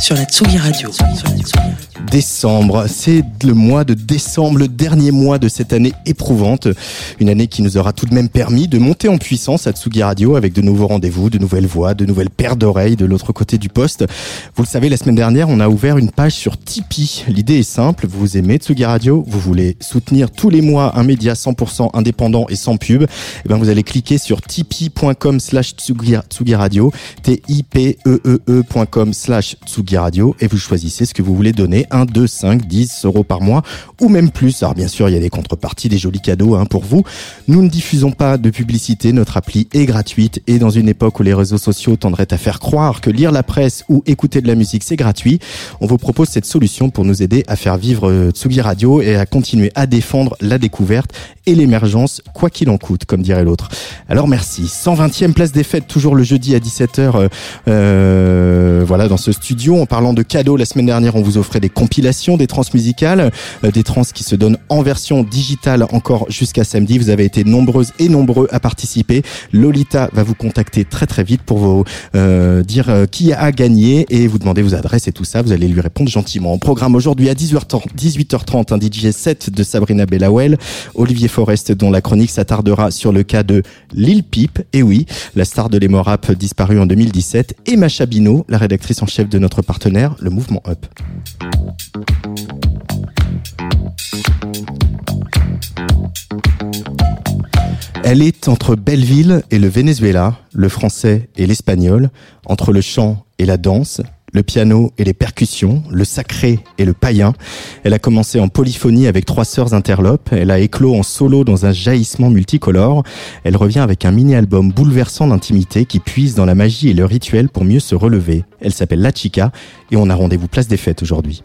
sur la Tsugi Radio. Décembre, c'est le mois de décembre, le dernier mois de cette année éprouvante. Une année qui nous aura tout de même permis de monter en puissance à Tsugi Radio avec de nouveaux rendez-vous, de nouvelles voix, de nouvelles paires d'oreilles de l'autre côté du poste. Vous le savez, la semaine dernière, on a ouvert une page sur Tipeee. L'idée est simple, vous aimez Tsugi Radio, vous voulez soutenir tous les mois un média 100% indépendant et sans pub, eh ben vous allez cliquer sur tipeee.com slash Tsugi Radio, T-I-P-E-E-E.com slash Tsugi Radio et vous choisissez ce que vous voulez donner, 1, 2, 5, 10 euros par mois ou même plus. Alors bien sûr, il y a des contreparties, des jolis cadeaux hein, pour vous. Nous ne diffusons pas de publicité, notre appli est gratuite et dans une époque où les réseaux sociaux tendraient à faire croire que lire la presse ou écouter de la musique c'est gratuit, on vous propose cette solution pour nous aider à faire vivre euh, Tsugi Radio et à continuer à défendre la découverte et l'émergence, quoi qu'il en coûte, comme dirait l'autre. Alors merci. 120e place des fêtes, toujours le jeudi à 17h, euh, euh, voilà, dans ce studio. En parlant de cadeaux, la semaine dernière, on vous offrait des compilations, des trans musicales, euh, des trans qui se donnent en version digitale encore jusqu'à samedi. Vous avez été nombreuses et nombreux à participer. Lolita va vous contacter très très vite pour vous euh, dire euh, qui a gagné et vous demander vos adresses et tout ça. Vous allez lui répondre gentiment. Au programme aujourd'hui à 18h30, 18h30 un DJ set de Sabrina Bellawell, Olivier Forest dont la chronique s'attardera sur le cas de Lil Peep. Et oui, la star de l'emo rap disparue en 2017 et Macha Bino, la rédactrice en chef de notre partenaire, le mouvement Up. Elle est entre Belleville et le Venezuela, le français et l'espagnol, entre le chant et la danse, le piano et les percussions, le sacré et le païen. Elle a commencé en polyphonie avec trois sœurs interlopes. Elle a éclos en solo dans un jaillissement multicolore. Elle revient avec un mini-album bouleversant d'intimité qui puise dans la magie et le rituel pour mieux se relever. Elle s'appelle La Chica et on a rendez-vous place des fêtes aujourd'hui.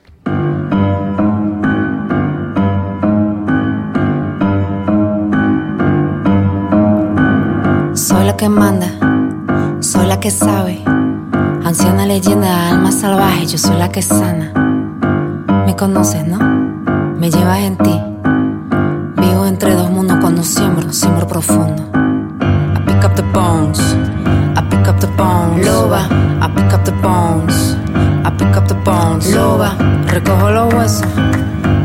La. Anciana leyenda, alma salvaje, yo soy la que sana. Me conoces, ¿no? Me llevas en ti. Vivo entre dos mundos cuando siembro, siembro profundo. I pick up the bones, I pick up the bones. Loba, I pick up the bones, I pick up the bones. Loba, recojo los huesos,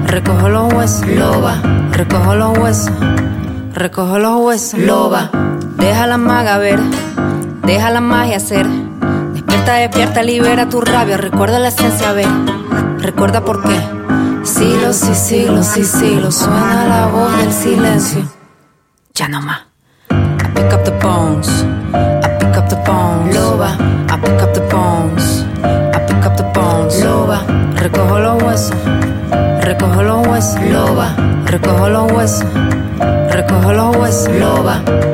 recojo los huesos. Loba, recojo los huesos, recojo los huesos. Loba, deja la maga ver, deja la magia ser. Despierta, despierta, libera tu rabia, recuerda la esencia, ver, recuerda por qué. Siglos y siglos y siglos suena la voz del silencio. Ya no más. I pick up the bones, I pick up the bones. Loba, I pick up the bones, I pick up the bones. Loba, recojo los huesos, recojo los huesos. Loba, recojo los huesos, recojo los huesos. Loba.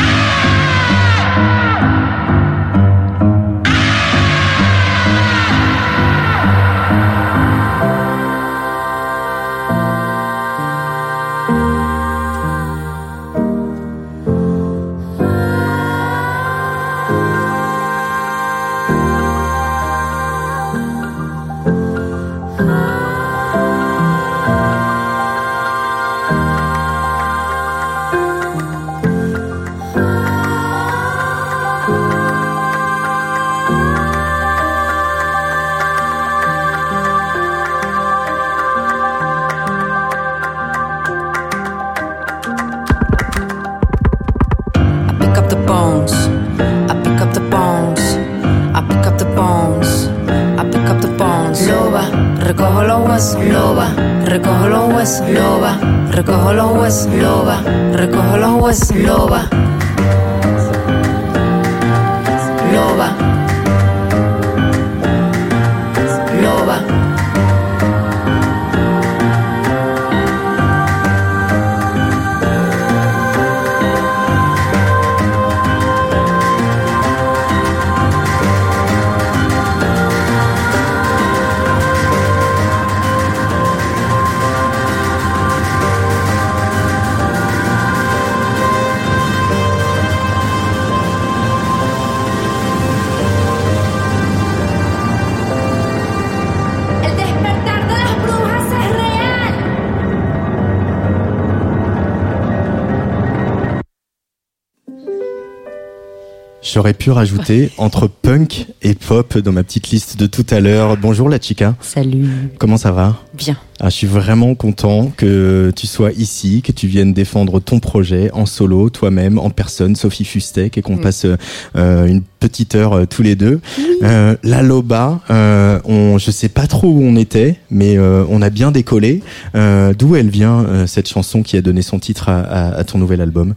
J'aurais pu rajouter entre punk et pop dans ma petite liste de tout à l'heure. Bonjour la chica. Salut. Comment ça va? Bien. Ah, je suis vraiment content que tu sois ici, que tu viennes défendre ton projet en solo, toi-même, en personne, Sophie Fustek, et qu'on passe euh, une petite heure euh, tous les deux. Euh, la Loba, euh, on, je sais pas trop où on était, mais on a bien décollé. D'où elle vient cette chanson qui a donné son titre à, à, à ton nouvel album?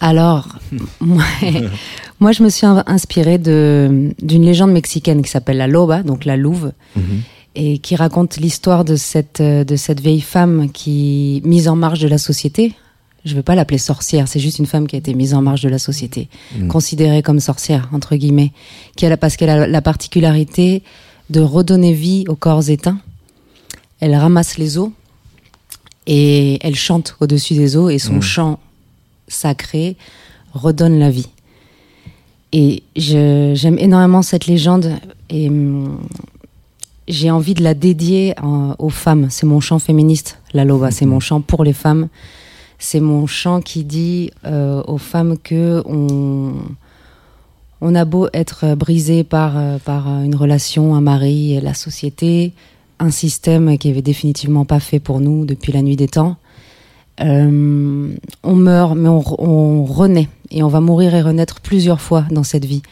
Alors, moi, moi, je me suis inspirée d'une légende mexicaine qui s'appelle la Loba, donc la louve, mhm. et qui raconte l'histoire de cette, de cette vieille femme qui mise en marge de la société. Je ne veux pas l'appeler sorcière, c'est juste une femme qui a été mise en marge de la société, mhm. considérée comme sorcière, entre guillemets, qui a, parce qu'elle a la particularité de redonner vie aux corps éteints. Elle ramasse les os et elle chante au-dessus des os et son mhm. chant sacré redonne la vie. Et j'aime énormément cette légende et hum, j'ai envie de la dédier aux femmes. C'est mon chant féministe, la Loba. C'est mon chant pour les femmes. C'est mon chant qui dit euh, aux femmes que on, on a beau être brisé par, euh, par une relation, un mari, la société, un système qui avait définitivement pas fait pour nous depuis la nuit des temps. Euh, on meurt, mais on, on, renaît. Et on va mourir et renaître plusieurs fois dans cette vie.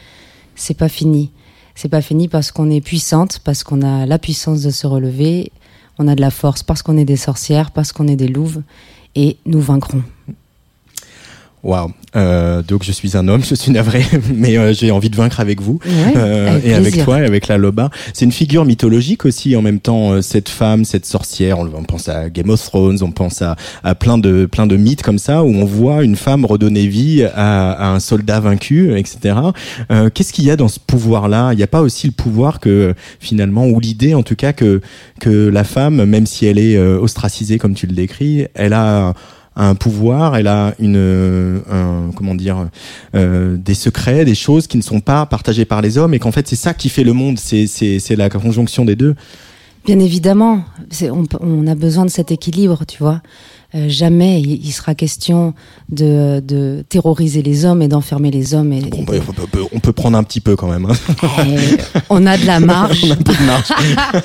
C'est pas fini. C'est pas fini parce qu'on est puissante, parce qu'on a la puissance de se relever. On a de la force parce qu'on est des sorcières, parce qu'on est des louves. Et nous vaincrons. Waouh. Euh, donc je suis un homme, je suis navré, mais euh, j'ai envie de vaincre avec vous euh, et avec toi et avec la Loba. C'est une figure mythologique aussi en même temps. Euh, cette femme, cette sorcière, on, pense à Game of Thrones, on pense à, à, plein de plein de mythes comme ça où on voit une femme redonner vie à, à un soldat vaincu, etc. Euh, Qu'est-ce qu'il y a dans ce pouvoir-là? Il n'y a pas aussi le pouvoir que finalement ou l'idée en tout cas que que la femme, même si elle est ostracisée comme tu le décris, elle a un pouvoir, elle a une, euh, un, comment dire, euh, des secrets, des choses qui ne sont pas partagées par les hommes, et qu'en fait c'est ça qui fait le monde, c'est la conjonction des deux. Bien évidemment, on, on, a besoin de cet équilibre, tu vois. Euh, jamais il, sera question de, de, terroriser les hommes et d'enfermer les hommes. Et, bah, on, peut, prendre un petit peu quand même. Hein. Eh, on a de la marge. on a un peu de marge.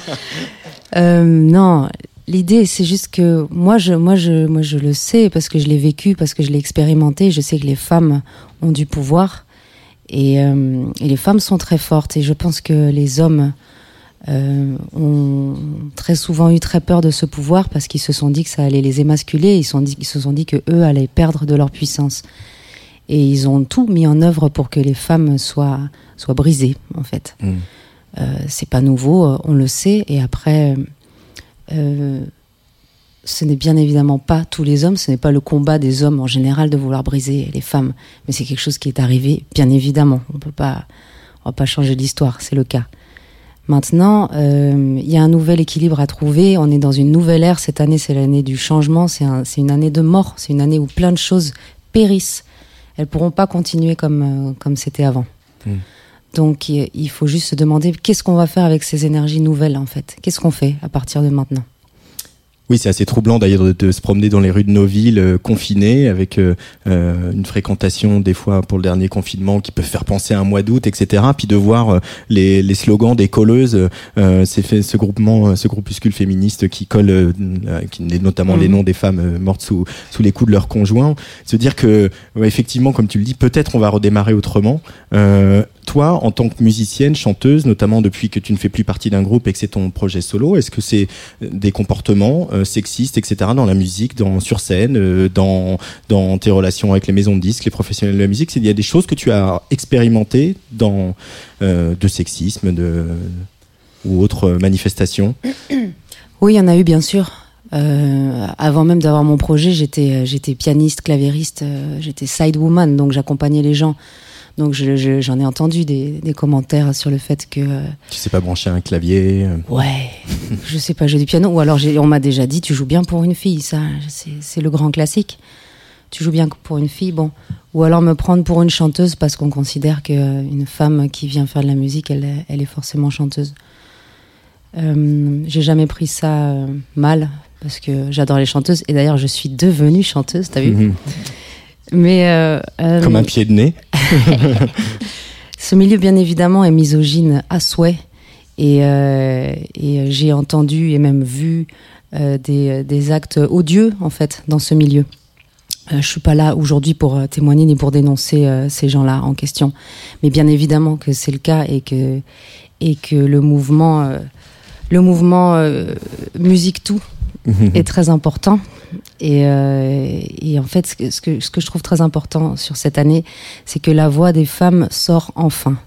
euh, non, L'idée, c'est juste que moi, je, moi, je, moi, je le sais parce que je l'ai vécu, parce que je l'ai expérimenté. Je sais que les femmes ont du pouvoir et, euh, et, les femmes sont très fortes. Et je pense que les hommes euh, ont très souvent eu très peur de ce pouvoir parce qu'ils se sont dit que ça allait les émasculer. Ils, sont dit, ils se sont dit que eux allaient perdre de leur puissance. Et ils ont tout mis en œuvre pour que les femmes soient, soient brisées, en fait. Mmh. Euh, c'est pas nouveau, on le sait. Et après euh, ce n'est bien évidemment pas tous les hommes, ce n'est pas le combat des hommes en général de vouloir briser les femmes, mais c'est quelque chose qui est arrivé, bien évidemment. On peut pas, on va pas changer l'histoire, c'est le cas. Maintenant, euh, il y a un nouvel équilibre à trouver. On est dans une nouvelle ère. Cette année, c'est l'année du changement. C'est un, une année de mort. C'est une année où plein de choses périssent. Elles pourront pas continuer comme euh, c'était avant. Hmm. Donc il faut juste se demander qu'est-ce qu'on va faire avec ces énergies nouvelles en fait. Qu'est-ce qu'on fait à partir de maintenant oui, c'est assez troublant d'ailleurs de, se promener dans les rues de nos villes euh, confinées avec euh, euh, une fréquentation des fois pour le dernier confinement qui peut faire penser à un mois d'août, etc. Puis de voir les, les, slogans des colleuses, fait ce groupement, ce groupuscule féministe qui colle, qui, notamment les mmh. noms des femmes mortes sous, sous les coups de leurs conjoints. Se dire que effectivement, comme tu le dis, peut-être on va redémarrer autrement toi, en tant que musicienne, chanteuse, notamment depuis que tu ne fais plus partie d'un groupe et que c'est ton projet solo, est-ce que c'est des comportements sexistes, etc., dans la musique, sur scène, dans dans tes relations avec les maisons de disques, les professionnels de la musique, il y a des choses que tu as expérimentées de sexisme, ou autres manifestations? Oui, il y en a eu bien sûr. Euh, avant même d'avoir mon projet, j'étais euh, pianiste, clavieriste, euh, j'étais side woman, donc j'accompagnais les gens. Donc j'en ai entendu des, des, commentaires sur le fait que tu sais pas brancher un clavier. Ouais, je sais pas jouer du piano. Ou alors on m'a déjà dit tu joues bien pour une fille, ça c'est le grand classique. Tu joues bien pour une fille, bon. Ou alors me prendre pour une chanteuse parce qu'on considère qu'une femme qui vient faire de la musique, elle, elle est forcément chanteuse. Euh, j'ai jamais pris ça euh, mal parce que j'adore les chanteuses et d'ailleurs je suis devenue chanteuse, t'as vu? Mhm. Mais euh, comme un pied de nez. Ce milieu, bien évidemment, est misogyne à souhait et, et j'ai entendu et même vu des, des, actes odieux en fait dans ce milieu. je suis pas là aujourd'hui pour témoigner ni pour dénoncer ces gens-là en question, mais bien évidemment que c'est le cas et que et que le mouvement le mouvement euh, musique tout. Est très important. Euh, et, en fait, ce que, ce que, je trouve très important sur cette année, c'est que la voix des femmes sort enfin.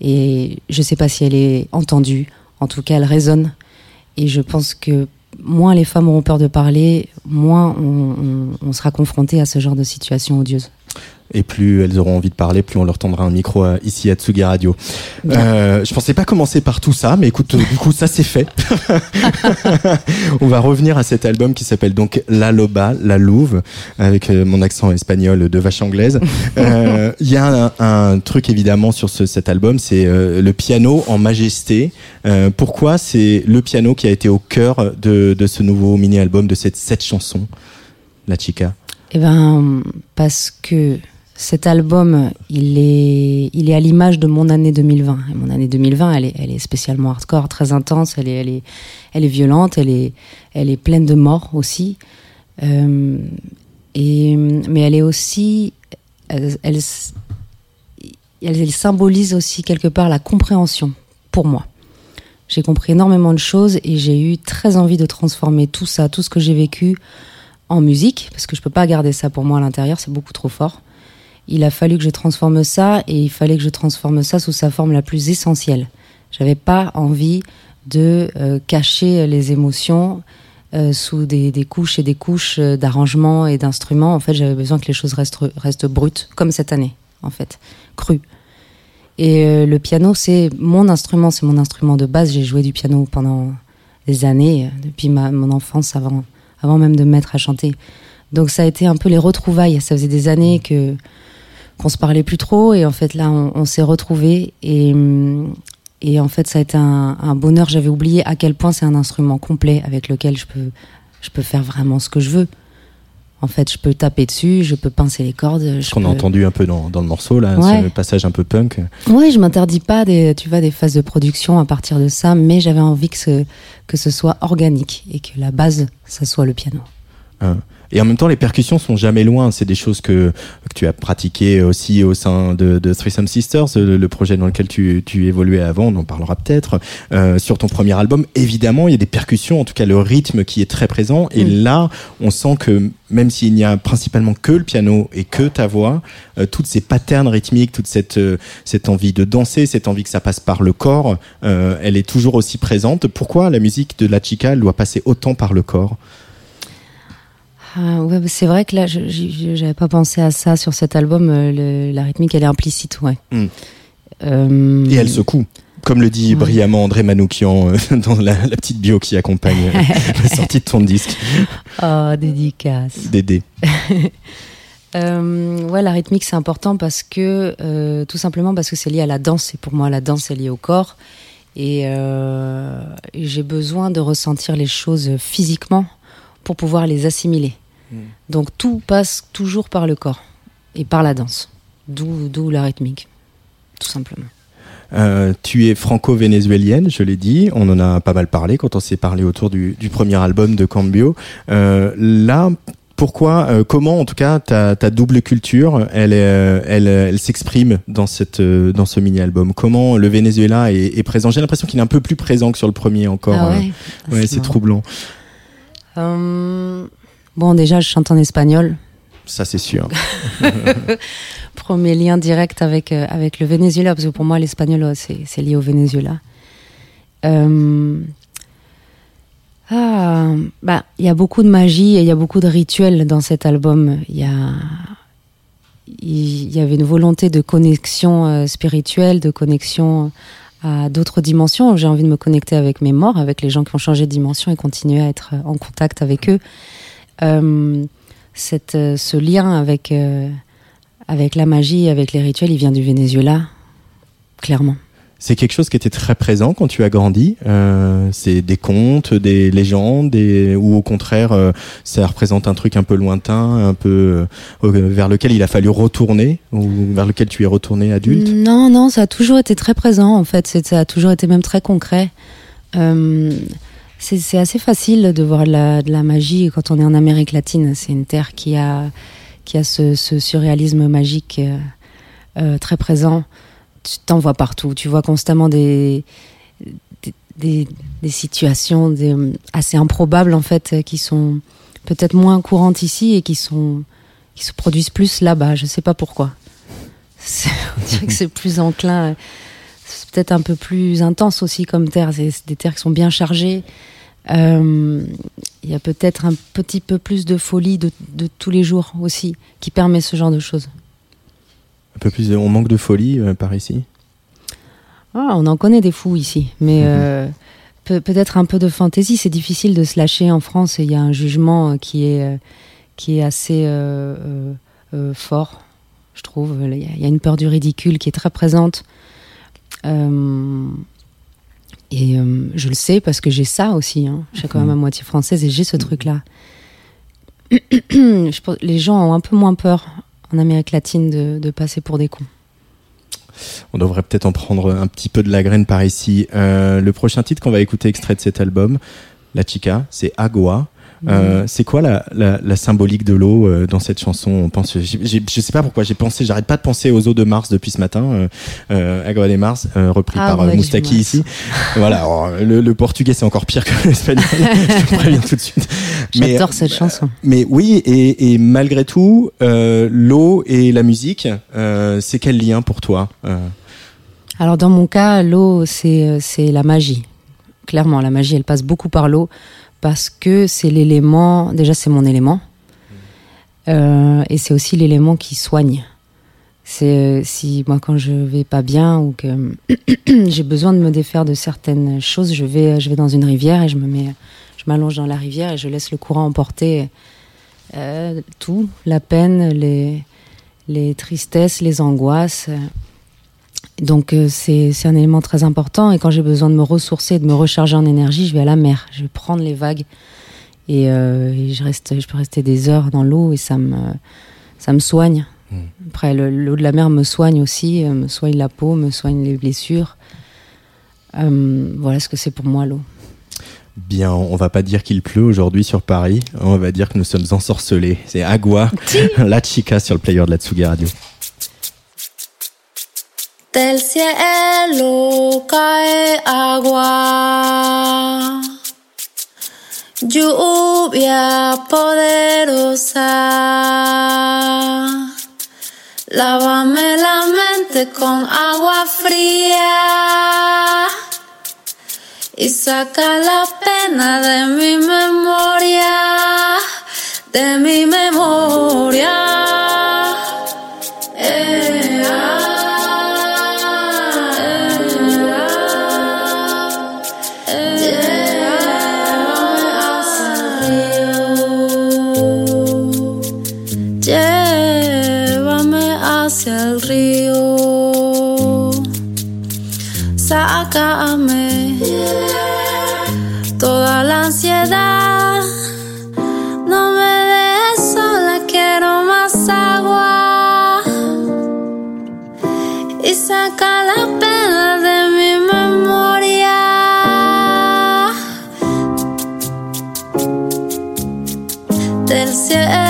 Et je ne sais pas si elle est entendue, en tout cas elle résonne. Et je pense que moins les femmes auront peur de parler, moins on sera confronté à ce genre de situation odieuse et plus elles auront envie de parler, plus on leur tendra un micro euh, ici à Tsugi Radio. Euh, je pensais pas commencer par tout ça, mais écoute, du coup ça c'est fait. on va revenir à cet album qui s'appelle donc La Loba, La Louve, avec euh, mon accent espagnol de vache anglaise. Euh, il y a un, truc évidemment sur ce, cet album, c'est le piano en majesté. pourquoi c'est le piano qui a été au cœur de, de ce nouveau mini-album, de cette, cette chanson, La Chica? Eh ben, parce que cet album, il est, il est à l'image de mon année 2020. Et mon année 2020, elle est, elle est spécialement hardcore, très intense. Elle est, elle est, elle est violente. Elle est, elle est pleine de morts aussi. Euh, et, mais elle est aussi, elle, elle, elle, symbolise aussi quelque part la compréhension pour moi. J'ai compris énormément de choses et j'ai eu très envie de transformer tout ça, tout ce que j'ai vécu en musique, parce que je peux pas garder ça pour moi à l'intérieur, c'est beaucoup trop fort il a fallu que je transforme ça et il fallait que je transforme ça sous sa forme la plus essentielle. J'avais pas envie de euh, cacher les émotions euh, sous des, couches et des couches euh, d'arrangements et d'instruments. En fait, j'avais besoin que les choses restent, restent brutes, comme cette année, en fait, crues. Et le piano, c'est mon instrument, c'est mon instrument de base. J'ai joué du piano pendant des années, depuis ma, mon enfance, avant, avant même de me mettre à chanter. Donc ça a été un peu les retrouvailles. Ça faisait des années que qu'on se parlait plus trop et en fait là on, s'est retrouvés et et en fait ça a été un, bonheur. J'avais oublié à quel point c'est un instrument complet avec lequel je peux je peux faire vraiment ce que je veux. En fait je peux taper dessus je peux pincer les cordes ce qu'on a entendu un peu dans, dans le morceau là ce passage un peu punk. Oui je m'interdis pas des tu vois des phases de production à partir de ça mais j'avais envie que ce que ce soit organique et que la base ça soit le piano. Hein. Et en même temps, les percussions sont jamais loin. C'est des choses que, que tu as pratiquées aussi au sein de, de Threesome Sisters, le, projet dans lequel tu, tu évoluais avant. On en parlera peut-être. Euh, sur ton premier album, évidemment, il y a des percussions, en tout cas le rythme qui est très présent. Et là, on sent que même s'il n'y a principalement que le piano et que ta voix, euh, toutes ces patterns rythmiques, toute cette, euh, cette envie de danser, cette envie que ça passe par le corps, euh, elle est toujours aussi présente. Pourquoi la musique de la chica doit passer autant par le corps? Ah, ouais, c'est vrai que là, je j'avais pas pensé à ça sur cet album. Euh, la rythmique, elle est implicite, ouais. Hmm. Euh, Et elle secoue. Comme le dit brillamment André Manoukian euh, dans la, petite bio qui accompagne la sortie de ton disque. Oh, dédicace. Dédé. ouais, la rythmique c'est important parce que tout simplement parce que c'est lié à la danse et pour moi la danse est liée au corps et, et j'ai besoin de ressentir les choses physiquement pour pouvoir les assimiler. Hmm. Donc tout passe toujours par le corps et par la danse, d'où la rythmique, tout simplement. Euh, tu es franco-vénézuélienne, je l'ai dit. On en a pas mal parlé quand on s'est parlé autour du, premier album de Cambio. Euh, là, pourquoi, euh, comment en tout cas ta, ta double culture, elle, euh, elle, elle s'exprime dans cette, euh, dans ce mini album. Comment le Venezuela est, est présent? J'ai l'impression qu'il est un peu plus présent que sur le premier encore. Ah euh. ouais, Ouais, c'est troublant. Euh, bon, déjà, je chante en espagnol. Ça, c'est sûr. Premier lien direct avec, euh, avec le Venezuela, parce que pour moi, l'espagnol, euh, c'est c'est lié au Venezuela. Euh, ah, bah, il y a beaucoup de magie et il y a beaucoup de rituels dans cet album. Il y a, il y avait une volonté de connexion euh, spirituelle, de connexion à d'autres dimensions. J'ai envie de me connecter avec mes morts, avec les gens qui ont changé de dimension et continuer à être en contact avec eux. Euh, euh, ce lien avec, euh, avec la magie, avec les rituels, il vient du Venezuela, clairement. C'est quelque chose qui était très présent quand tu as grandi. Euh, c'est des contes, des légendes, des... ou au contraire, euh, ça représente un truc un peu lointain, un peu euh, vers lequel il a fallu retourner, ou vers lequel tu es retourné adulte? Non, non, ça a toujours été très présent, en fait. Ça a toujours été même très concret. C'est assez facile de voir de la, magie quand on est en Amérique latine. C'est une terre qui a, qui a ce, surréalisme magique très présent. Tu t'en vois partout. Tu vois constamment des, des, des- des situations des- assez improbables, en fait, qui sont peut-être moins courantes ici et qui, sont, qui se produisent plus là-bas. Je sais pas pourquoi. On dirait que c'est plus enclin. C'est peut-être un peu plus intense aussi comme terre. C'est des terres qui sont bien chargées. Euh, Il y a peut-être un petit peu plus de folie de, de tous les jours aussi qui permet ce genre de choses. Un peu plus, de- on manque de folie euh, par ici. Ah, on en connaît des fous ici, mais euh, peut- peut-être un peu de fantaisie. C'est difficile de se lâcher en France. Il y a un jugement euh, qui est, euh, qui est assez euh, euh, euh, fort, je trouve. Il y, a, une peur du ridicule qui est très présente. Euh, et euh, je le sais parce que j'ai ça aussi. Hein. Je suis quand même à moitié française et j'ai ce truc-là. Je pense- les gens ont un peu moins peur en Amérique latine de, passer pour des cons. On devrait peut-être en prendre un petit peu de la graine par ici. Euh, le prochain titre qu'on va écouter extrait de cet album, La Chica, c'est Agua. Euh, c'est quoi la, la, la symbolique de l'eau euh, dans cette chanson? On pense, je sais pas pourquoi j'ai pensé, j'arrête pas de penser aux eaux de Mars depuis ce matin. Euh, euh, Agua de Mars, repris Ah, par ouais, Moustaki ici. voilà, alors, le, le portugais c'est encore pire que l'espagnol. je préviens tout de suite. J'adore cette chanson. mais oui, et, et malgré tout, l'eau et la musique, c'est quel lien pour toi Alors dans mon cas, l'eau, c'est la magie. Clairement, la magie, elle passe beaucoup par l'eau parce que c'est l'élément, déjà c'est mon élément, Euh, et c'est aussi l'élément qui soigne. C'est euh, si moi quand je vais pas bien ou que j'ai besoin de me défaire de certaines choses, je vais je vais dans une rivière et je me mets, je m'allonge dans la rivière et je laisse le courant emporter euh, tout, la peine, les les tristesses, les angoisses. Donc euh, c'est c'est un élément très important et quand j'ai besoin de me ressourcer, de me recharger en énergie, je vais à la mer, je vais prendre les vagues et, euh, et je reste, je peux rester des heures dans l'eau et ça me ça me soigne. Après le- l'eau de la mer me soigne aussi, euh, me soigne la peau, me soigne les blessures. Euh, voilà ce que c'est pour moi l'eau. Bien, on va pas dire qu'il pleut aujourd'hui sur Paris, on va dire que nous sommes ensorcelés. C'est Agua, la chica sur le player de la Tsugi Radio. Del cielo cae agua, lluvia poderosa. Lávame la mente con agua fría y saca la pena de mi memoria, de mi memoria. yeah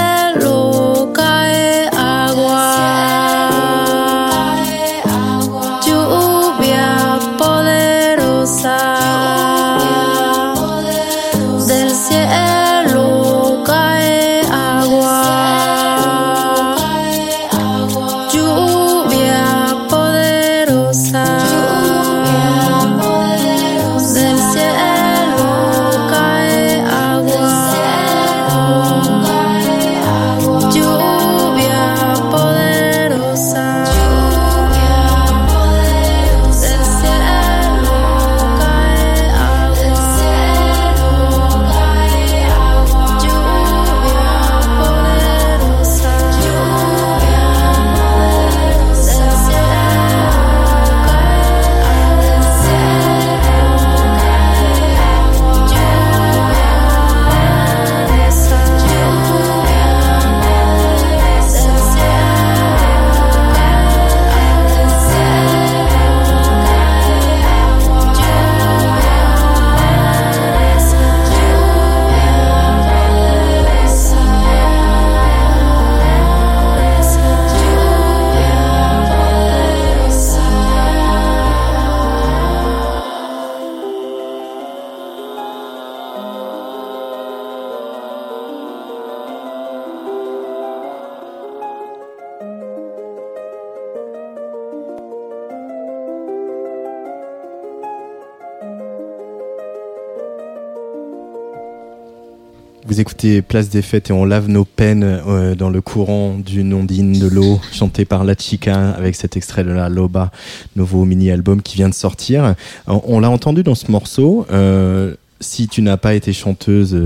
Écoutez Place des Fêtes et on lave nos peines euh, dans le courant d'une ondine de l'eau, chanté par La Chica avec cet extrait de la Loba, nouveau mini-album qui vient de sortir. On, l'a entendu dans ce morceau. euh, si tu n'as pas été chanteuse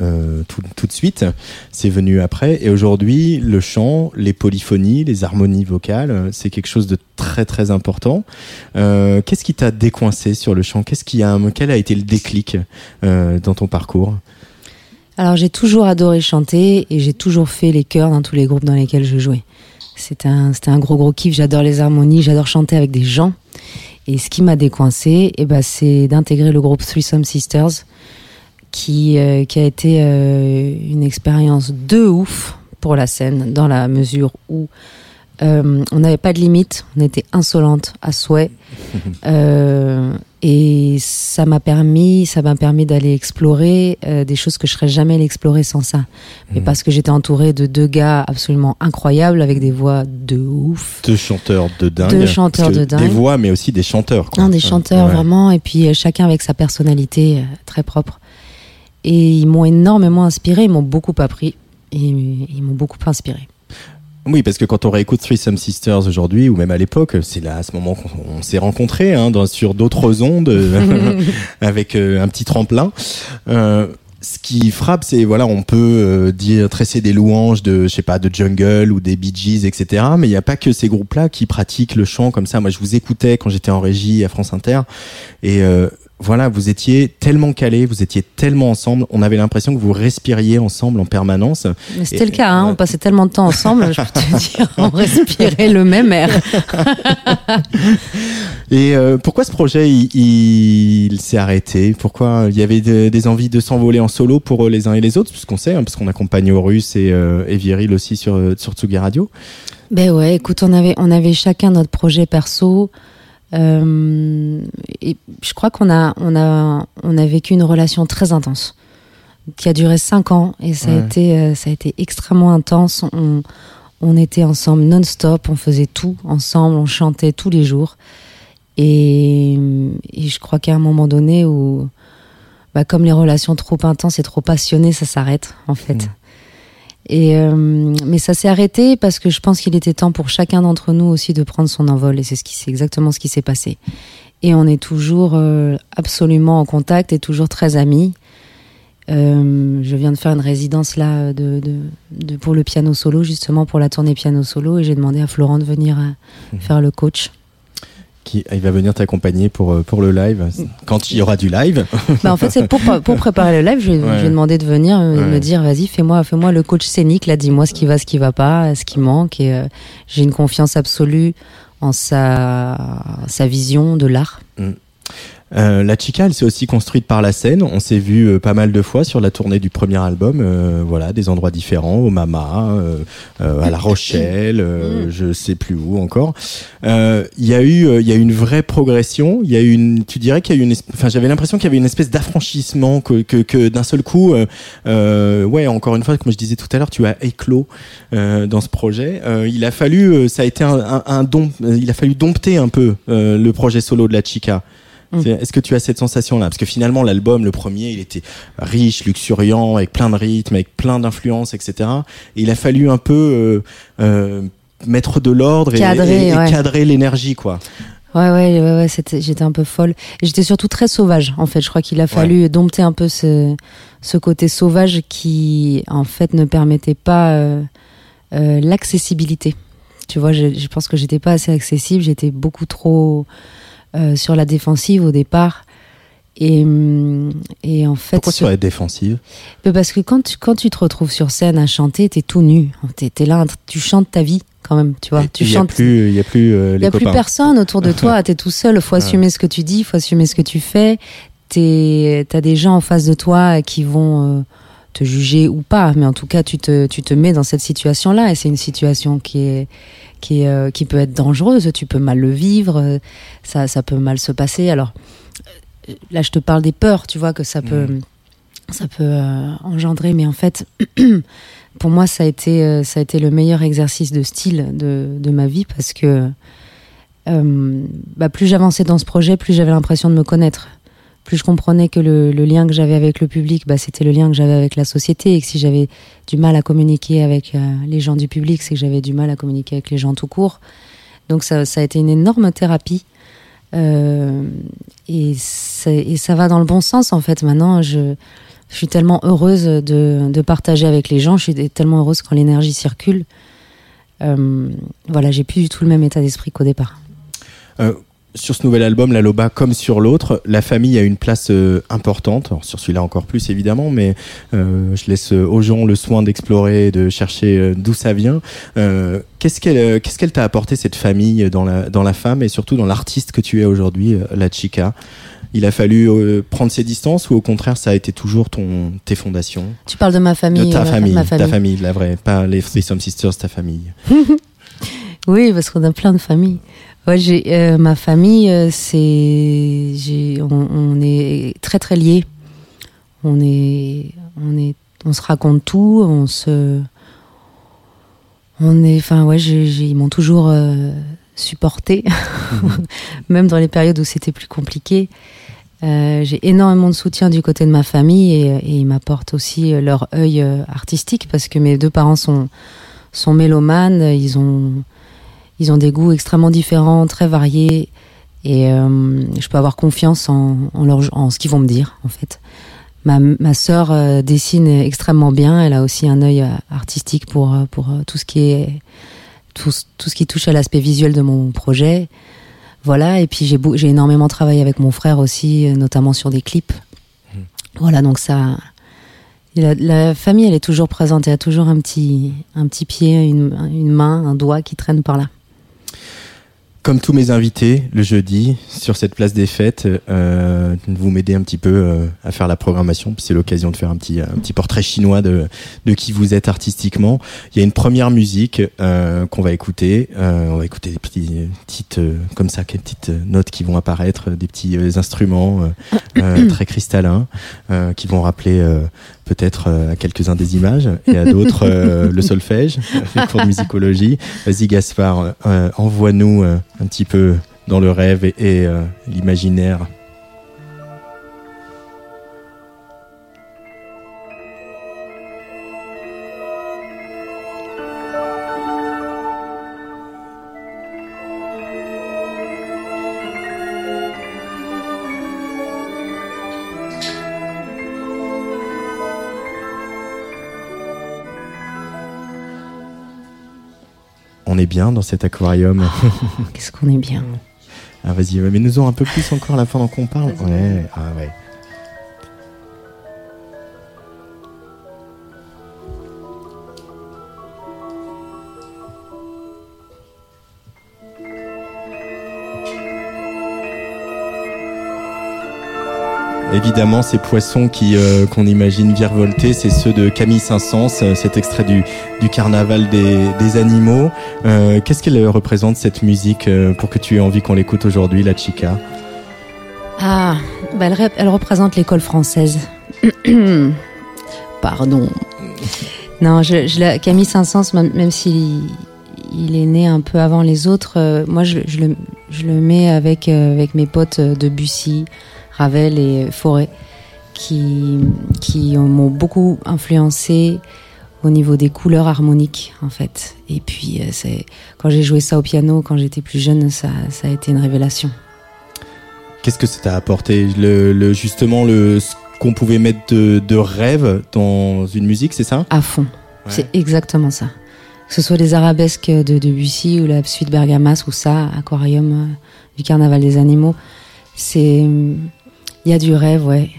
euh, tout, tout de suite, c'est venu après. Et aujourd'hui, le chant, les polyphonies, les harmonies vocales, c'est quelque chose de très très important. Qu'est-ce qui t'a décoincé sur le chant? Qu'est-ce qui a, quel a été le déclic dans ton parcours? Alors j'ai toujours adoré chanter et j'ai toujours fait les chœurs dans tous les groupes dans lesquels je jouais. C'était un, un gros gros kiff. J'adore les harmonies, j'adore chanter avec des gens. Et ce qui m'a décoincé, eh ben, c'est d'intégrer le groupe Threesome Sisters, qui, euh, qui a été euh, une expérience de ouf pour la scène, dans la mesure où euh, on n'avait pas de limite, on était insolente à souhait. Euh, et ça m'a permis, ça m'a permis d'aller explorer euh, des choses que je serais jamais allée explorer sans ça. Mais parce que j'étais entourée de deux gars absolument incroyables avec des voix de ouf. Deux chanteurs de dingue. Deux chanteurs de dingue. Des voix, mais aussi des chanteurs. Quoi. Non, des chanteurs Ouais. vraiment, et puis chacun avec sa personnalité très propre. Et ils m'ont énormément inspiré, ils m'ont beaucoup appris, et ils m'ont beaucoup inspiré. Oui, parce que quand on réécoute Threesome Sisters aujourd'hui, ou même à l'époque, c'est là à ce moment qu'on on s'est rencontrés hein, dans, sur d'autres ondes, euh, avec euh, un petit tremplin. Euh, ce qui frappe, c'est voilà, on peut euh, dire tresser des louanges de, je sais pas, de Jungle ou des Bee Gees, etc. Mais il n'y a pas que ces groupes-là qui pratiquent le chant comme ça. Moi, je vous écoutais quand j'étais en régie à France Inter, et euh, voilà, vous étiez tellement calés, vous étiez tellement ensemble. On avait l'impression que vous respiriez ensemble en permanence. Mais C'était le cas, hein, on passait tellement de temps ensemble, je peux te dire, on respirait le même air. Et euh, pourquoi ce projet il, il s'est arrêté? Pourquoi il y avait de- des envies de s'envoler en solo pour euh, les uns et les autres? Puisqu'on sait, hein, parce qu'on accompagne Horus et, euh, et Viril aussi sur, euh, sur Tsugi Radio. Ben ouais, écoute, on avait, on avait chacun notre projet perso. Euh, et je crois qu'on a, on a, on a vécu une relation très intense qui a duré cinq ans et ça a été, euh, ça a été extrêmement intense. On, on était ensemble non-stop, on faisait tout ensemble, on chantait tous les jours. Et, et je crois qu'à un moment donné où, bah, comme les relations trop intenses et trop passionnées, ça s'arrête en fait. Et euh, mais ça s'est arrêté parce que je pense qu'il était temps pour chacun d'entre nous aussi de prendre son envol et c'est ce qui c'est exactement ce qui s'est passé. Et on est toujours euh, absolument en contact et toujours très amis. Euh, je viens de faire une résidence là de, de, de- pour le piano solo justement pour la tournée piano solo et j'ai demandé à Florent de venir euh, faire le coach. Qui, il va venir t'accompagner pour, euh, pour le live, quand il y aura du live. Bah en fait, c'est pour, pour préparer le live, je, lui ai- Ouais. demandé de venir euh, Ouais. me dire vas-y, fais-moi fais-moi le coach scénique, là, dis-moi ce qui va, ce qui va pas, ce qui manque. Et euh, j'ai une confiance absolue en sa, sa vision de l'art. Euh, la chica, elle s'est aussi construite par la scène. On s'est vu euh, pas mal de fois sur la tournée du premier album. euh, voilà, des endroits différents, au Mama, euh, euh, à La Rochelle, euh, je sais plus où encore. Euh, Il y a eu, il y a eu une vraie progression. Il y a eu une, tu dirais qu'il y a eu une, enfin, j'avais l'impression qu'il y avait une espèce d'affranchissement que, que, que d'un seul coup, ouais, encore une fois, comme je disais tout à l'heure, tu as éclos euh, dans ce projet. Euh, il a fallu, euh, ça a été un, un, un dom- il a fallu dompter un peu euh, le projet solo de la chica. Mm. Est-ce que tu as cette sensation-là? Parce que finalement, l'album, le premier, il était riche, luxuriant, avec plein de rythmes, avec plein d'influences, etc. Et il a fallu un peu euh, euh, mettre de l'ordre et, Cadrer, et- et ouais. cadrer l'énergie, quoi. Ouais, ouais, ouais, ouais j'étais un peu folle. J'étais surtout très sauvage, en fait. Je crois qu'il a fallu dompter un peu ce, ce côté sauvage qui, en fait, ne permettait pas euh, euh, l'accessibilité. Tu vois, je, je pense que j'étais pas assez accessible. J'étais beaucoup trop euh, sur la défensive au départ. Et, hum, et en fait, Pourquoi sur la défensive? Parce que quand tu, quand tu te retrouves sur scène à chanter, t'es tout nu. T'es, t'es là, tu chantes ta vie quand même, tu vois. Et tu Il y a chantes. plus, il y a plus euh, les n'y a plus personne autour de toi, t'es tout seul, faut assumer ce que tu dis, faut assumer ce que tu fais. T'es, t'as des gens en face de toi qui vont euh, te juger ou pas, mais en tout cas tu te, tu te mets dans cette situation-là et c'est une situation qui est, qui est, euh, qui peut être dangereuse. Tu peux mal le vivre, euh, ça, ça peut mal se passer. Alors euh, là, je te parle des peurs, tu vois que ça peut, ça peut euh, engendrer, mais en fait. Pour moi, ça a été, ça a été le meilleur exercice de style de, de ma vie parce que euh, bah, plus j'avançais dans ce projet, plus j'avais l'impression de me connaître. Plus je comprenais que le, lien que j'avais avec le public, bah, c'était le lien que j'avais avec la société et que si j'avais du mal à communiquer avec euh, les gens du public, c'est que j'avais du mal à communiquer avec les gens tout court. Donc ça, a été une énorme thérapie. Euh, et, ça va dans le bon sens en fait. Maintenant, je, je suis tellement heureuse de, de partager avec les gens. Je suis tellement heureuse quand l'énergie circule. Euh, voilà, j'ai plus du tout le même état d'esprit qu'au départ. Sur ce nouvel album, La Loba, comme sur l'autre, la famille a une place euh, importante. Alors, sur celui-là encore plus évidemment, mais euh, je laisse euh, aux gens le soin d'explorer, et de chercher euh, d'où ça vient. Qu'est-ce qu'elle, qu'est-ce qu'elle t'a apporté cette famille dans la dans la femme et surtout dans l'artiste que tu es aujourd'hui, la chica? Il a fallu prendre ses distances ou au contraire, ça a été toujours ton tes fondations, Tu parles de ma famille. de ta famille, ma famille. ta famille, la vraie, pas les Threesome Sisters, ta famille. Oui, parce qu'on a plein de familles. Ouais, j'ai euh, ma famille, euh, c'est j'ai on, on est très très liés. On est on est on se raconte tout, on se on est enfin ouais, j'ai, ils m'ont toujours euh, supporté même dans les périodes où c'était plus compliqué. Euh, j'ai énormément de soutien du côté de ma famille et, et ils m'apportent aussi euh, leur œil euh, artistique parce que mes deux parents sont sont mélomanes, ils ont ils ont des goûts extrêmement différents, très variés, et euh, je peux avoir confiance en, en, leur, en ce qu'ils vont me dire, en fait. Ma, ma sœur euh, dessine extrêmement bien, elle a aussi un œil euh, artistique pour, pour tout ce qui est tout, ce- tout ce qui touche à l'aspect visuel de mon projet. Voilà, et puis j'ai j'ai énormément travaillé avec mon frère aussi, notamment sur des clips. Voilà, donc ça. La, la famille, elle est toujours présente. Y a toujours un petit, un petit pied, une, une main, un doigt qui traîne par là. Comme tous mes invités, le jeudi, sur cette place des fêtes, euh, vous m'aidez un petit peu euh, à faire la programmation. puis C'est l'occasion de faire un petit, un petit portrait chinois de, de qui vous êtes artistiquement. Il y a une première musique euh, qu'on va écouter. Euh, on va écouter des petits, petites, comme ça, quelques petites notes qui vont apparaître, des petits instruments très cristallins euh, qui vont rappeler euh, peut-être euh, à quelques-uns des images et à d'autres euh, le solfège, les cours de musicologie. Vas-y Gaspard, euh, envoie-nous un petit peu dans le rêve et, et, l'imaginaire. Est bien dans cet aquarium. Qu'est-ce qu'on est bien. Ah vas-y, mais nous en un peu plus encore là pendant qu'on parle. Ouais, ah ouais. Évidemment, ces poissons qui euh, qu'on imagine virevolter, c'est ceux de Camille Saint-Saëns, euh, cet extrait du, du carnaval des, des animaux. Euh, Qu'est-ce qu'elle représente cette musique euh, pour que tu aies envie qu'on l'écoute aujourd'hui, la chica? Ah, bah elle, elle représente l'école française. Pardon. Non, je, je Camille Saint-Saëns, même, s'il il est né un peu avant les autres, euh, moi je, je le, je le mets avec, avec mes potes de Bussy, Ravel et Forêt, qui, qui ont- m'ont beaucoup influencé au niveau des couleurs harmoniques en fait. Et puis euh, c'est quand j'ai joué ça au piano quand j'étais plus jeune, ça, ça a été une révélation. Qu'est-ce que ça t'a apporté? Le, le justement le ce qu'on pouvait mettre de, de rêve dans une musique, c'est ça? À fond. Ouais. C'est exactement ça. Que ce soit les arabesques de Debussy ou la suite Bergamas ou ça, Aquarium euh, du Carnaval des animaux, c'est il y a du rêve, ouais.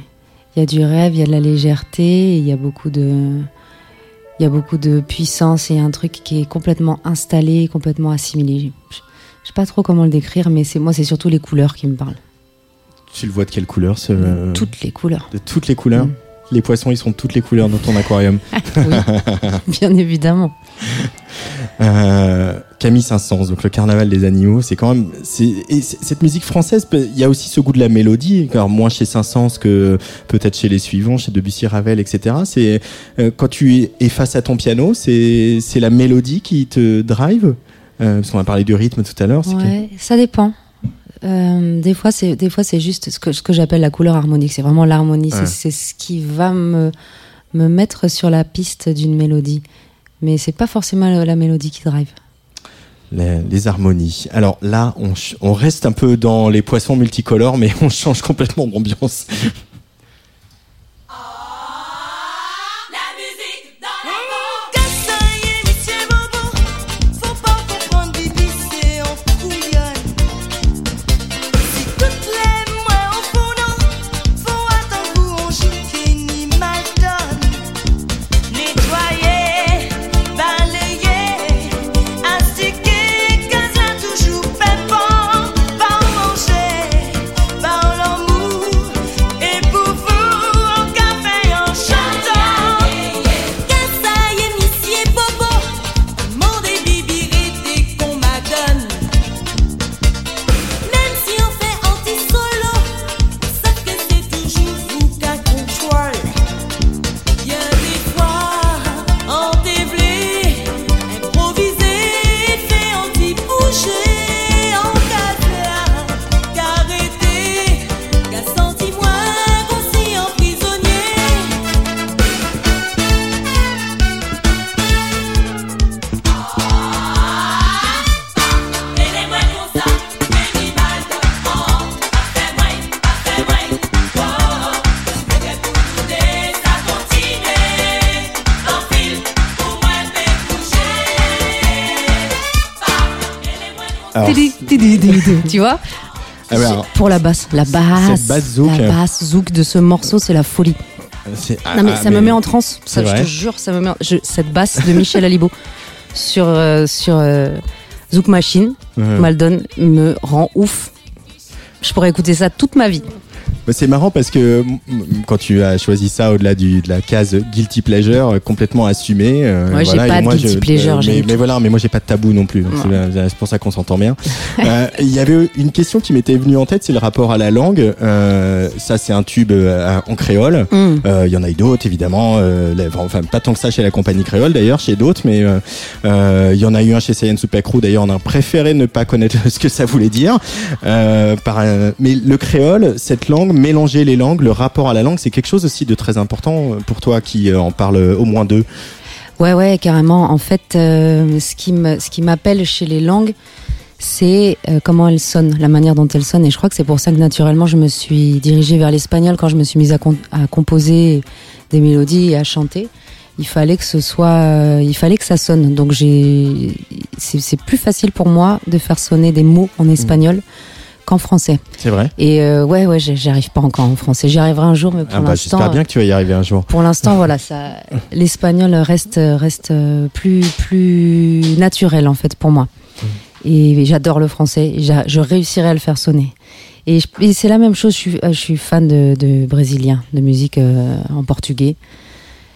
Il y a du rêve, il y a de la légèreté, il y a beaucoup de il y a beaucoup de puissance et un truc qui est complètement installé, complètement assimilé. Je, je sais pas trop comment le décrire, mais c'est moi c'est surtout les couleurs qui me parlent. Tu le vois de quelle couleur ce... Toutes les couleurs. De toutes les couleurs Mm. Les poissons, ils sont de toutes les couleurs dans ton aquarium. oui, bien évidemment. Euh, Camille Saint-Saëns, donc le carnaval des animaux, c'est quand même. c'est- Et cette musique française, il y a aussi ce goût de la mélodie, alors moins chez Saint-Saëns que peut-être chez les suivants, chez Debussy, Ravel, etc. C'est euh, quand tu es face à ton piano, c'est c'est la mélodie qui te drive. Euh, parce qu'on a parlé du rythme tout à l'heure. que- Ouais, ça dépend. Euh, des fois, c'est des fois c'est juste ce que ce que j'appelle la couleur harmonique. C'est vraiment l'harmonie. Ouais. C'est- C'est ce qui va me me mettre sur la piste d'une mélodie. Mais c'est pas forcément la, la mélodie qui drive. Les, harmonies. Alors là, on, on reste un peu dans les poissons multicolores, mais on change complètement d'ambiance. Tu vois ah ouais, alors, Pour la basse, la basse, zouk. la basse zouk de ce morceau, c'est la folie. c'est- ah, Non mais ah, ça me met en transe. Ça, je te jure, ça me met. en- je- cette basse de Michel Alibo sur euh, sur euh, Zouk Machine, Ouais. Maldon me rend ouf. Je pourrais écouter ça toute ma vie. Bah, C'est marrant parce que quand tu as choisi ça au-delà du, de la case guilty pleasure, euh, complètement assumé. euh, Moi, j'ai pas de guilty je- pleasure, euh, mais, voilà, mais moi j'ai pas de tabou non plus. C'est pour ça qu'on s'entend bien. Euh, Il y avait une question qui m'était venue en tête, c'est le rapport à la langue. Euh, ça, c'est un tube euh, en créole. Mm. Euh, Il y en a eu d'autres, évidemment. euh, enfin, pas tant que ça chez la compagnie créole, d'ailleurs, chez d'autres, mais il y en a eu un chez Saiyan Super Crew. D'ailleurs, on a préféré ne pas connaître ce que ça voulait dire. Euh, par, euh, mais le créole, cette langue, mélanger les langues, le rapport à la langue, c'est quelque chose aussi de très important euh, pour toi qui euh, en parle au moins deux. Ouais, ouais, carrément. En fait, euh, ce qui me, ce qui m'appelle chez les langues, c'est euh, comment elles sonnent, la manière dont elles sonnent. Et je crois que c'est pour ça que naturellement, je me suis dirigée vers l'espagnol quand je me suis mise à, com- à composer des mélodies et à chanter. Il fallait que ce soit, euh, il fallait que ça sonne. Donc j'ai, c'est c'est plus facile pour moi de faire sonner des mots en espagnol qu'en français. C'est vrai Et euh, ouais, ouais, j'y j'y arrive pas encore en français. J'y arriverai un jour, mais pour ah bah, l'instant. J'espère bien que tu vas y arriver un jour. Pour l'instant, voilà, ça, l'espagnol reste reste plus plus naturel en fait pour moi. Et j'adore le français. Je réussirai à le faire sonner. Et, c'est la même chose, je suis, euh, je suis fan de, de brésilien, de musique euh, en portugais.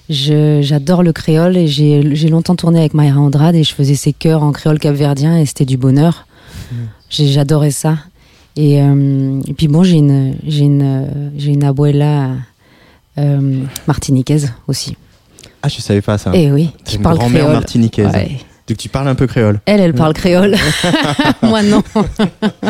J'adore le créole et j'ai longtemps tourné avec Mayra Andrade et je faisais ses chœurs en créole capverdien et c'était du bonheur. J'ai- J'adorais ça. Et, euh, et puis bon, j'ai une, j'ai une, j'ai une abuela euh, martiniquaise aussi. Ah, je savais pas ça. Et oui, qui une parle grand-mère créole. martiniquaise. Ouais. Donc tu parles un peu créole. Elle, elle parle créole. Moi, non.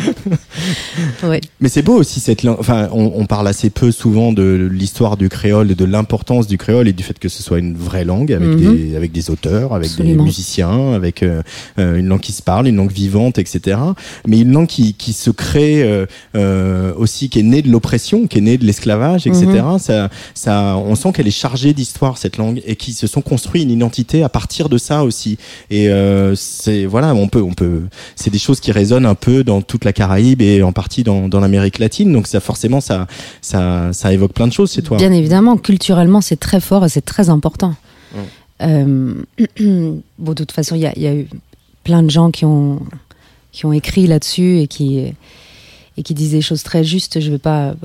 ouais. Mais c'est beau aussi cette langue. Enfin, on, on parle assez peu souvent de l'histoire du créole, de l'importance du créole et du fait que ce soit une vraie langue avec Mhm. des avec des auteurs, avec Absolument. des musiciens, avec euh, euh, une langue qui se parle, une langue vivante, etc. Mais une langue qui qui se crée euh, euh, aussi, qui est née de l'oppression, qui est née de l'esclavage, etc. Mhm. Ça ça, on sent qu'elle est chargée d'histoire cette langue et qui se sont construits une identité à partir de ça aussi. Et euh, c'est voilà, on peut on peut c'est des choses qui résonnent un peu dans toute la Caraïbe et en partie dans, dans l'Amérique latine. Donc ça forcément ça ça ça évoque plein de choses chez toi. Bien évidemment, culturellement, c'est très fort et c'est très important. Euh, bon, de toute façon, il y a, il y a eu plein de gens qui ont, qui ont écrit là-dessus et qui, et qui disent des choses très justes. Je vais pas.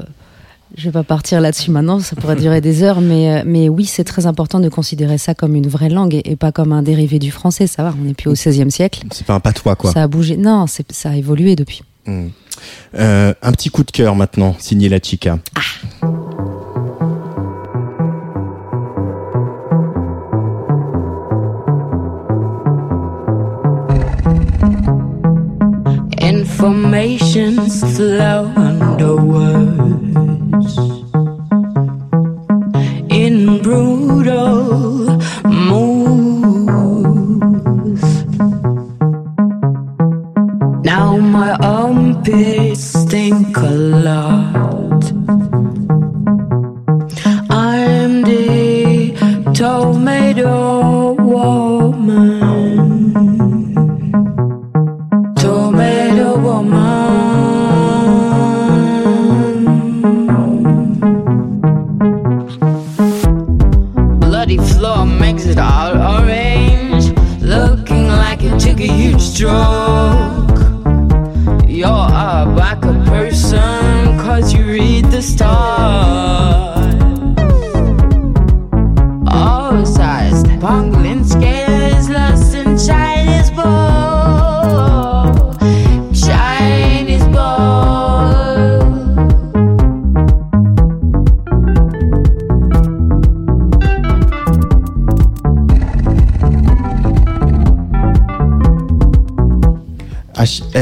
Je vais pas partir là-dessus maintenant, ça pourrait durer des heures, mais, euh, mais oui, c'est très important de considérer ça comme une vraie langue et, et pas comme un dérivé du français. Ça va, on n'est plus au XVIe siècle. C'est pas un patois quoi. Ça a bougé. Non, c'est- ça a évolué depuis. Mm. Euh, un petit coup de cœur maintenant, signé la chica. Information's flow under in brutal. Now my armpits stink a lot.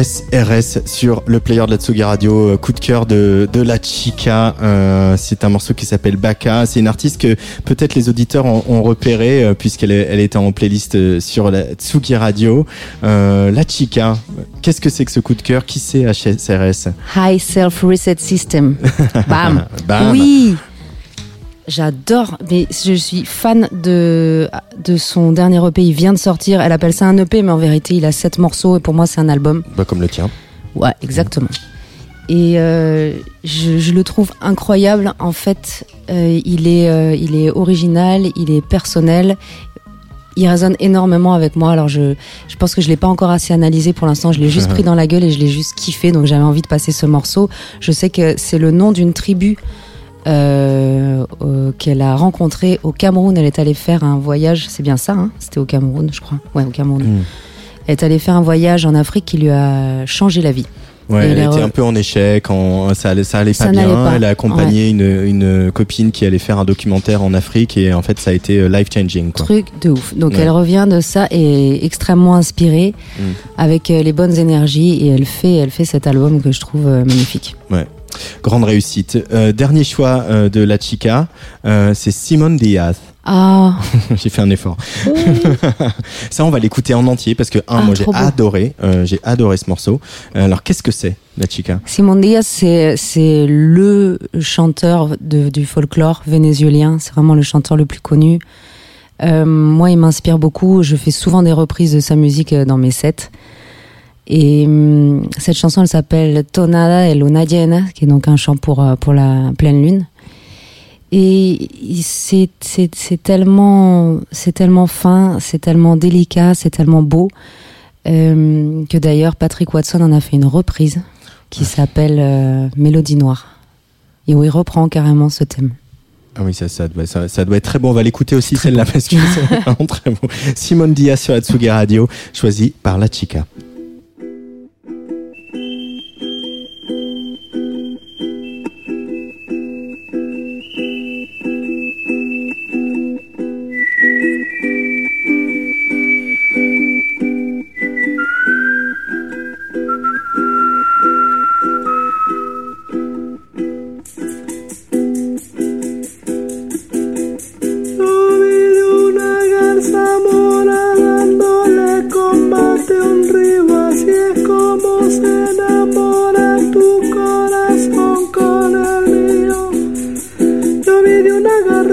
HSRS sur le player de la Tsugi Radio, euh, coup de cœur de, de la chica. Euh, c'est un morceau qui s'appelle Baka. C'est une artiste que peut-être les auditeurs ont, ont repéré euh, puisqu'elle est- elle était en playlist sur la Tsugi Radio. Euh, la chica, qu'est-ce que c'est que ce coup de cœur? Qui c'est HSRS High Self Reset System. Bam. Bam. Oui. J'adore, mais je suis fan de, de son dernier EP. Il vient de sortir. Elle appelle ça un EP, mais en vérité, il a sept morceaux et pour moi, c'est un album. bah, Comme le tien. Ouais, exactement. Et euh, je, je le trouve incroyable. En fait, euh, il, est, euh, il est original, il est personnel. Il résonne énormément avec moi. Alors, je, je pense que je l'ai pas encore assez analysé pour l'instant. Je l'ai juste pris dans la gueule et je l'ai juste kiffé. Donc, j'avais envie de passer ce morceau. Je sais que c'est le nom d'une tribu euh, euh, qu'elle a rencontrée au Cameroun. Elle est allée faire un voyage. C'est bien ça, hein? C'était au Cameroun, je crois. Ouais, au Cameroun. Mm. Elle est allée faire un voyage en Afrique qui lui a changé la vie. Ouais, elle elle était re- un peu en échec, en, ça, allait- ça allait pas Ça bien. pas. Elle a accompagné une, une copine qui allait faire un documentaire en Afrique et en fait ça a été life changing. Quoi. truc de ouf. Donc Ouais. elle revient de ça et est extrêmement inspirée Mm. avec euh, les bonnes énergies et elle fait elle fait cet album que je trouve euh, magnifique. Grande réussite. Euh, dernier choix euh, de la chica, euh, c'est Simone Diaz. Ah, j'ai fait un effort. ça, on va l'écouter en entier parce que un, Ah, moi j'ai adoré, j'ai adoré ce morceau. Alors qu'est-ce que c'est la chica? Simon Diaz c'est le chanteur de, du folklore vénézuélien. C'est vraiment le chanteur le plus connu. Moi, il m'inspire beaucoup. Je fais souvent des reprises de sa musique dans mes sets. Et hum, cette chanson, elle s'appelle Tonada de Luna Llena, qui est donc un chant pour, euh, pour la pleine lune. Et c'est tellement, c'est tellement fin, c'est tellement délicat, c'est tellement beau, euh, que d'ailleurs Patrick Watson en a fait une reprise. qui s'appelle euh, Mélodie Noire. Et où il reprend carrément ce thème. Ah oui, ça, ça, doit, ça, ça doit être très bon. On va l'écouter aussi celle-là parce que c'est vraiment très bon. Simone Diaz sur Atsugi Radio, choisi par La Chica.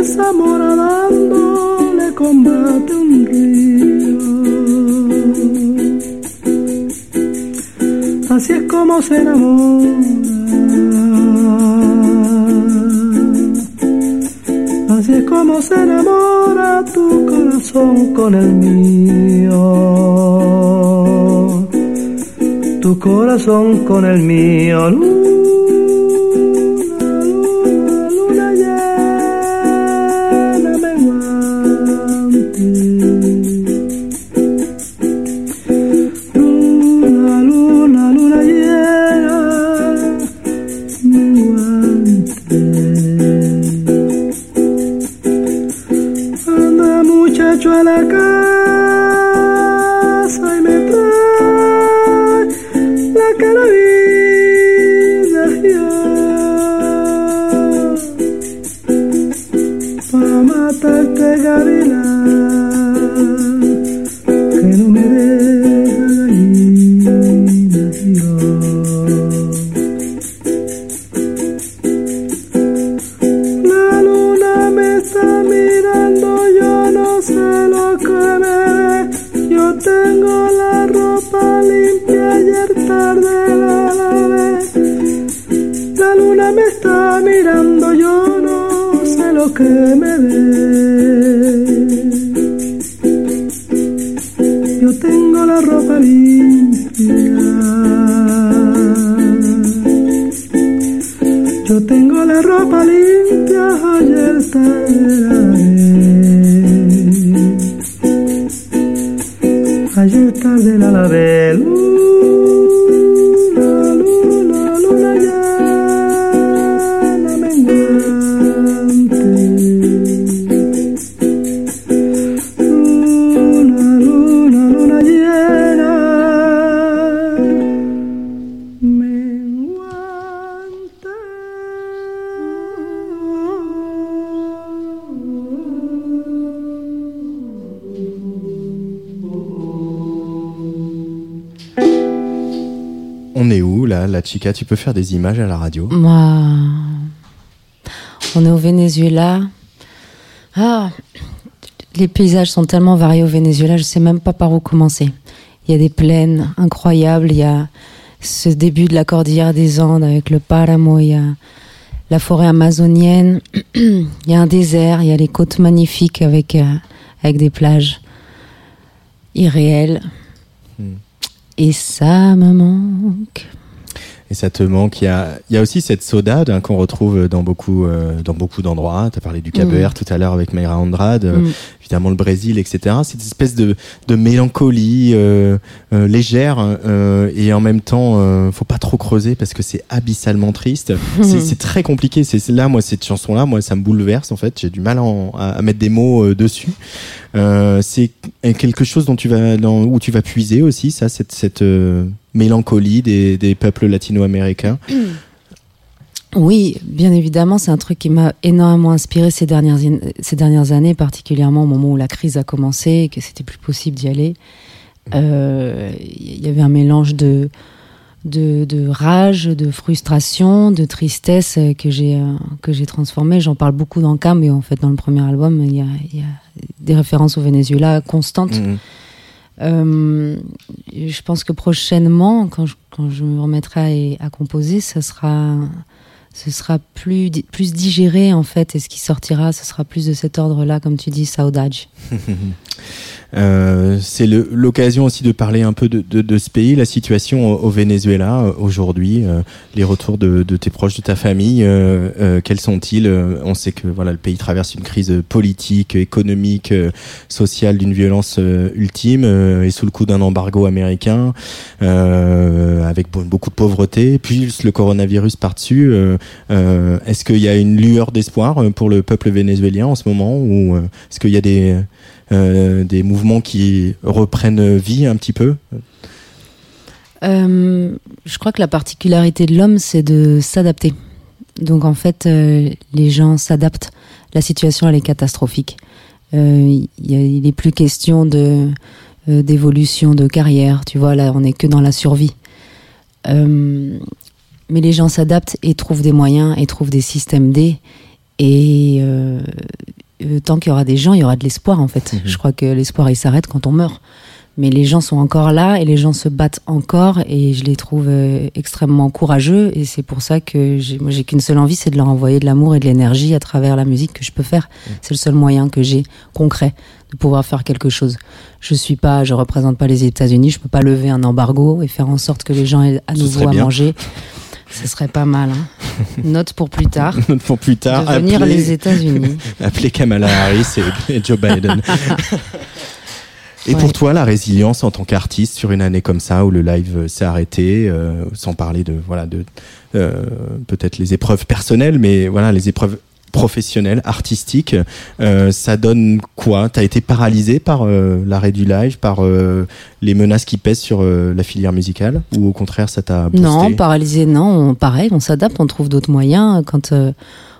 Garza mora dándole combate un río. Así es como se enamora. Así es como se enamora tu corazón con el mío. Tu corazón con el mío. Chica Tu peux faire des images à la radio Moi, on est au Venezuela. Ah, les paysages sont tellement variés au Venezuela, je sais même pas par où commencer. Il y a des plaines incroyables, il y a ce début de la cordillère des Andes avec le Páramo, il y a la forêt amazonienne, il y a un désert, il y a les côtes magnifiques avec, euh, avec des plages irréelles. Hmm. Et ça me manque. Et ça te manque. Il y a, il y a aussi cette saudade hein, qu'on retrouve dans beaucoup, euh, dans beaucoup d'endroits. Tu as parlé du Cap Mm. Tout à l'heure avec Mayra Andrade, euh, Mm. évidemment le Brésil, etc. Cette espèce de, de mélancolie euh, euh, légère euh, et en même temps, euh, faut pas trop creuser parce que c'est abyssalement triste. C'est c'est très compliqué. C'est c'est là, moi, cette chanson-là, moi, ça me bouleverse en fait. J'ai du mal à, en- à- à mettre des mots euh, dessus. Euh, c'est quelque chose dont tu vas, dans, où tu vas puiser aussi, ça, cette, cette euh, mélancolie des, des peuples latino-américains. Oui, bien évidemment, c'est un truc qui m'a énormément inspiré ces dernières, ces dernières années, particulièrement au moment où la crise a commencé et que c'était plus possible d'y aller. Euh, Il y avait un mélange de, de, de rage, de frustration, de tristesse euh, que j'ai euh, que j'ai transformé. J'en parle beaucoup dans Cam, mais en fait dans le premier album, il y a, y a des références au Venezuela constantes. Mhm. Euh, je pense que prochainement, quand je, me remettrai à, composer, ça sera, ce sera plus, plus digéré en fait, et ce qui sortira, ce sera plus de cet ordre-là, comme tu dis, Saudade. Euh, c'est l'occasion aussi de parler un peu de, de, de ce pays, la situation au, au Venezuela euh, aujourd'hui, euh, les retours de, de tes proches, de ta famille, euh, euh, quels sont-ils On sait que voilà le pays traverse une crise politique, économique, sociale d'une violence ultime et sous le coup d'un embargo américain, avec be- beaucoup de pauvreté, puis le coronavirus par-dessus. Est-ce qu'il y a une lueur d'espoir pour le peuple vénézuélien en ce moment ou est-ce qu'il y a des des mouvements qui reprennent vie un petit peu Euh, je crois que la particularité de l'homme, c'est de s'adapter. Donc en fait, euh, les gens s'adaptent. La situation, elle est catastrophique. Euh, il n'est plus question de euh, d'évolution de carrière. Tu vois, là, on n'est que dans la survie. Euh, mais les gens s'adaptent et trouvent des moyens et trouvent des systèmes D. Et euh, tant qu'il y aura des gens, il y aura de l'espoir en fait. Mhm. Je crois que l'espoir il s'arrête quand on meurt. Mais les gens sont encore là et les gens se battent encore et je les trouve euh, extrêmement courageux et c'est pour ça que j'ai, moi j'ai qu'une seule envie, c'est de leur envoyer de l'amour et de l'énergie à travers la musique que je peux faire. C'est le seul moyen que j'ai concret de pouvoir faire quelque chose. Je suis pas, je représente pas les États-Unis, je peux pas lever un embargo et faire en sorte que les gens aient à nouveau à bien. manger. Ce serait pas mal. Hein. Note pour plus tard. pour plus tard Devenir les États-Unis. appeler Kamala Harris et, et Joe Biden. Et Ouais. pour toi, la résilience en tant qu'artiste sur une année comme ça où le live s'est arrêté, euh, sans parler de voilà de euh, peut-être les épreuves personnelles, mais voilà les épreuves professionnelles, artistiques, euh, ça donne quoi? T'as été paralysé par euh, l'arrêt du live, par euh, les menaces qui pèsent sur la filière musicale, ou au contraire ça t'a Non, paralysé, non. On, pareil, on s'adapte, on trouve d'autres moyens. Quand,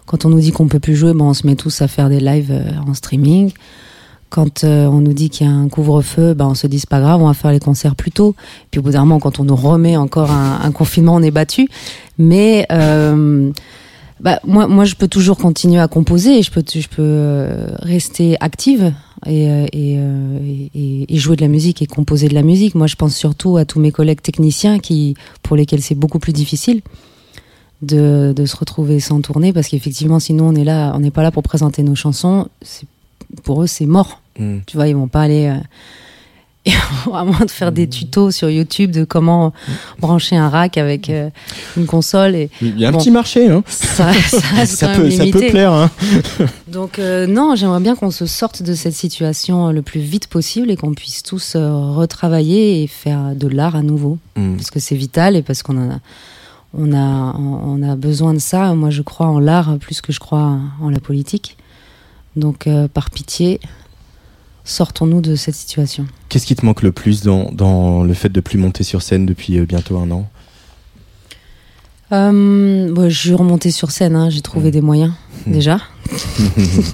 quand on nous dit qu'on peut plus jouer, ben, on se met tous à faire des lives en streaming. Quand on nous dit qu'il y a un couvre-feu, ben, on se dit c'est pas grave, on va faire les concerts plus tôt. Puis au bout d'un moment, quand on nous remet encore un, un confinement, on est battu. Mais bah, moi, moi, je peux toujours continuer à composer et je peux, je peux euh, rester active et, euh, et, euh, et, et jouer de la musique et composer de la musique. Moi, je pense surtout à tous mes collègues techniciens qui, pour lesquels c'est beaucoup plus difficile de, de se retrouver sans tourner parce qu'effectivement, sinon, on est là, on n'est pas là pour présenter nos chansons. Pour eux, c'est mort. Mm. Tu vois, ils vont pas aller. euh, à moins de faire des tutos sur YouTube de comment brancher un rack avec euh, une console et Il y a un Bon. petit marché, hein ça, peut ça plaire. Hein Donc euh, non, j'aimerais bien qu'on se sorte de cette situation le plus vite possible et qu'on puisse tous euh, retravailler et faire de l'art à nouveau Mm. parce que c'est vital et parce qu'on en a on a on a besoin de ça. Moi, je crois en l'art plus que je crois en la politique. Donc euh, par pitié, sortons-nous de cette situation. Qu'est-ce qui te manque le plus dans, dans le fait de plus monter sur scène depuis euh, bientôt un an Euh, bon, je suis remontée sur scène, hein, j'ai trouvé Mm. des moyens Mm. déjà.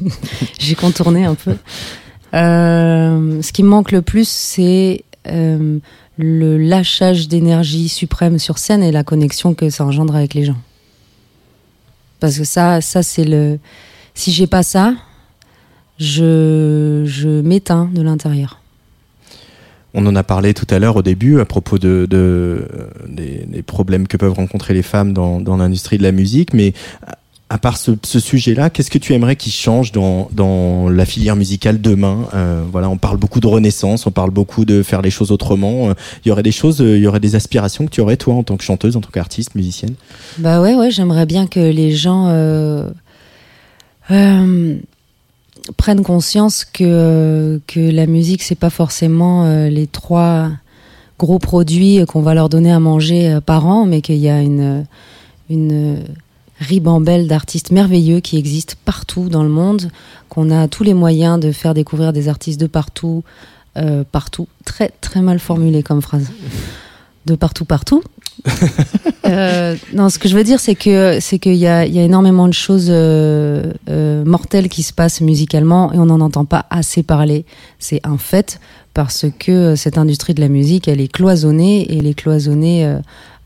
j'ai contourné un peu. Euh, ce qui me manque le plus, c'est euh, le lâchage d'énergie suprême sur scène et la connexion que ça engendre avec les gens. Parce que ça, ça c'est le. Si j'ai pas ça, je, je m'éteins de l'intérieur. On en a parlé tout à l'heure au début à propos de, de euh, des, des problèmes que peuvent rencontrer les femmes dans, dans l'industrie de la musique, mais à- part ce, ce sujet-là, qu'est-ce que tu aimerais qu'il change dans, dans la filière musicale demain? Euh, Voilà, on parle beaucoup de renaissance, on parle beaucoup de faire les choses autrement. Euh, Il y aurait des choses, euh, il y aurait des aspirations que tu aurais toi en tant que chanteuse, en tant qu'artiste, musicienne? Bah ouais, ouais, j'aimerais bien que les gens euh, euh, prennent conscience que, que la musique, c'est pas forcément euh, les trois gros produits qu'on va leur donner à manger euh, par an, mais qu'il y a une, une ribambelle d'artistes merveilleux qui existent partout dans le monde, qu'on a tous les moyens de faire découvrir des artistes de partout, euh, partout. Très, très mal formulé comme phrase. De partout, partout. Euh, non, ce que je veux dire, c'est que c'est qu'il y a, il y a énormément de choses euh, euh, mortelles qui se passent musicalement et on n'en entend pas assez parler. C'est un fait parce que cette industrie de la musique, elle est cloisonnée et elle est cloisonnée euh,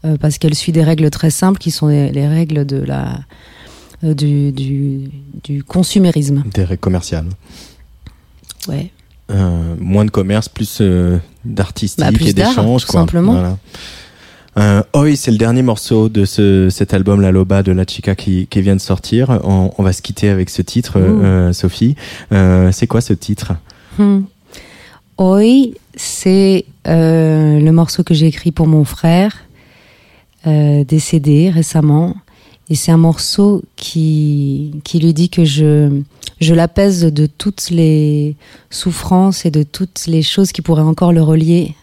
euh, parce qu'elle suit des règles très simples qui sont les, les règles de la euh, du, du, du consumérisme. Des règles commerciales. Ouais. Euh, moins de commerce, plus euh, d'artistique Bah, et quoi. simplement. Voilà. Euh, Oi, c'est le dernier morceau de ce, cet album La Loba de La Chica qui, qui vient de sortir. On, on va se quitter avec ce titre, euh, Sophie. Euh, c'est quoi ce titre? Hmm. Oi, c'est euh, le morceau que j'ai écrit pour mon frère, euh, décédé récemment. Et c'est un morceau qui, qui lui dit que je, je l'apaise de toutes les souffrances et de toutes les choses qui pourraient encore le relier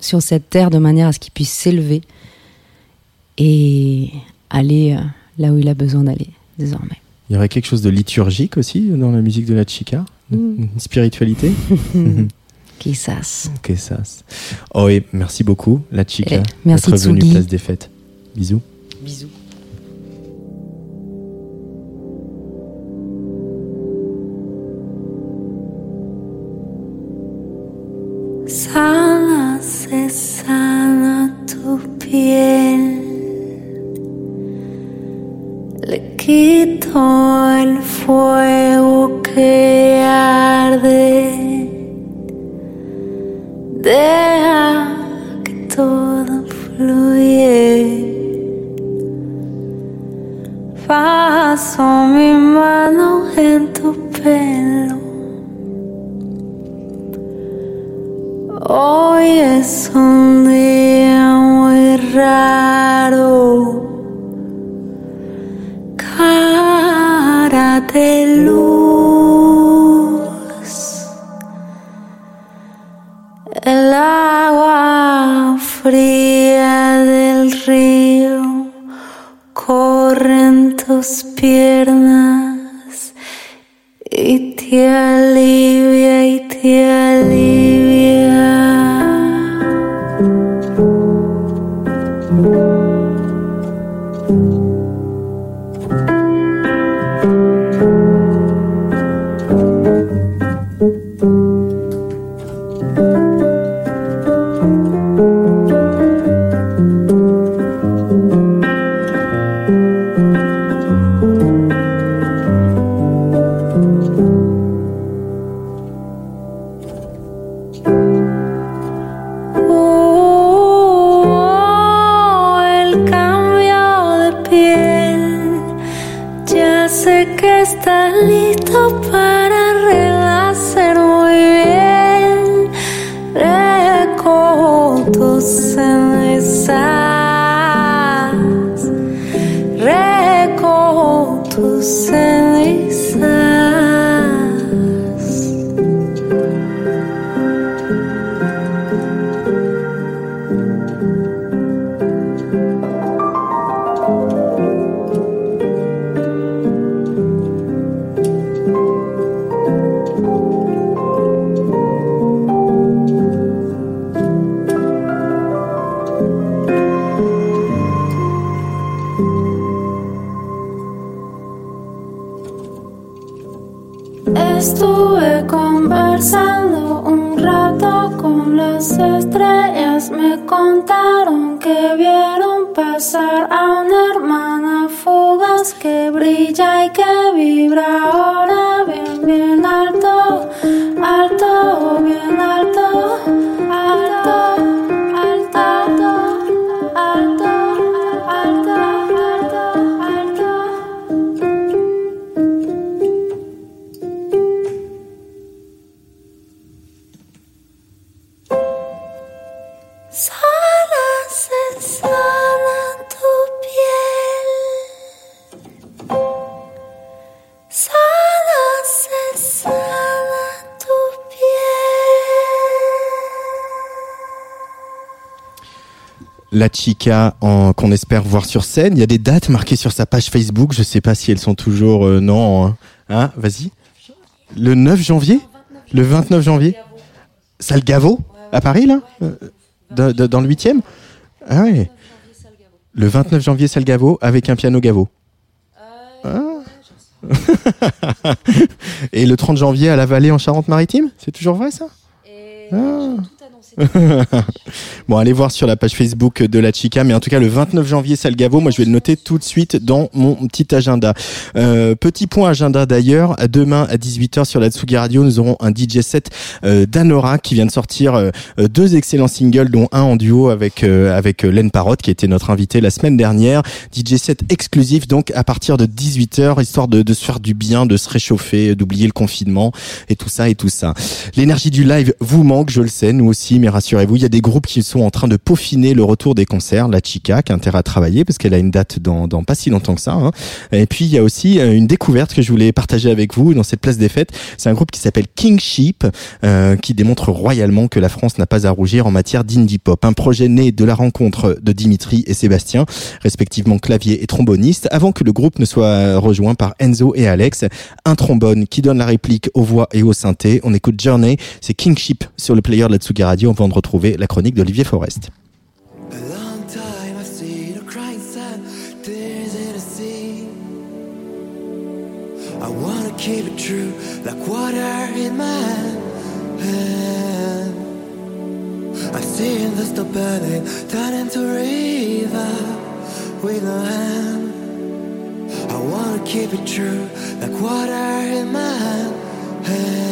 sur cette terre de manière à ce qu'il puisse s'élever et aller euh, là où il a besoin d'aller désormais. Il y aurait quelque chose de liturgique aussi dans la musique de la chica? Mm. Une spiritualité? Quizás. Ça. Oh, et merci beaucoup, la chica. Eh, merci, d'être venue place des fêtes. Bisous. Bisous. Sana se sana tu piel. Le quito el fuego que arde. Deja que todo fluye. Paso mi mano en tu pelo. Hoy es un día muy raro. Cara de luz. El agua fría del río corre en tus piernas y te alivia y te alivia. Qu'on espère voir sur scène. Il y a des dates marquées sur sa page Facebook. Je sais pas si elles sont toujours euh, non. hein. Hein, Vas-y. Le 9 janvier? Le 29 janvier? Salle Gaveau À Paris, là? Euh, de- de- Dans le 8e Ah ouais. Le 29 janvier, salle Gaveau avec un piano Gaveau. Ah. Et le 30 janvier à la Vallée en Charente-Maritime? C'est toujours vrai ça? Ah. bon, allez voir sur la page Facebook de la Chica, mais en tout cas le 29 janvier, Salgavo, moi je vais le noter tout de suite dans mon petit agenda. Euh, petit point agenda d'ailleurs, demain à 18h sur la Tsugi Radio, nous aurons un DJ set euh, d'Anora qui vient de sortir euh, deux excellents singles, dont un en duo avec euh, avec euh, Len Parotte qui était notre invité la semaine dernière. DJ set exclusif donc à partir de 18h, histoire de, de se faire du bien, de se réchauffer, d'oublier le confinement et tout ça et tout ça. L'énergie du live vous manque, je le sais, nous aussi, mais rassurez-vous, il y a des groupes qui sont en train de peaufiner le retour des concerts. La Chica qui a à travailler parce qu'elle a une date dans, pas si longtemps que ça. hein. Et puis il y a aussi euh, une découverte que je voulais partager avec vous dans cette place des fêtes. C'est un groupe qui s'appelle King euh, qui démontre royalement que la France n'a pas à rougir en matière d'indie pop. Un projet né de la rencontre de Dimitri et Sébastien, respectivement clavier et tromboniste, avant que le groupe ne soit rejoint par Enzo et Alex. Un trombone qui donne la réplique aux voix et aux synthés. On écoute Journey, c'est King sur le player de la Tsugi Radio avant de retrouver la chronique d'Olivier Forest. Keep it true, like water in my hand. I've seen the stop burning, turn into river with no hand. I wanna keep it true, like water in my hand.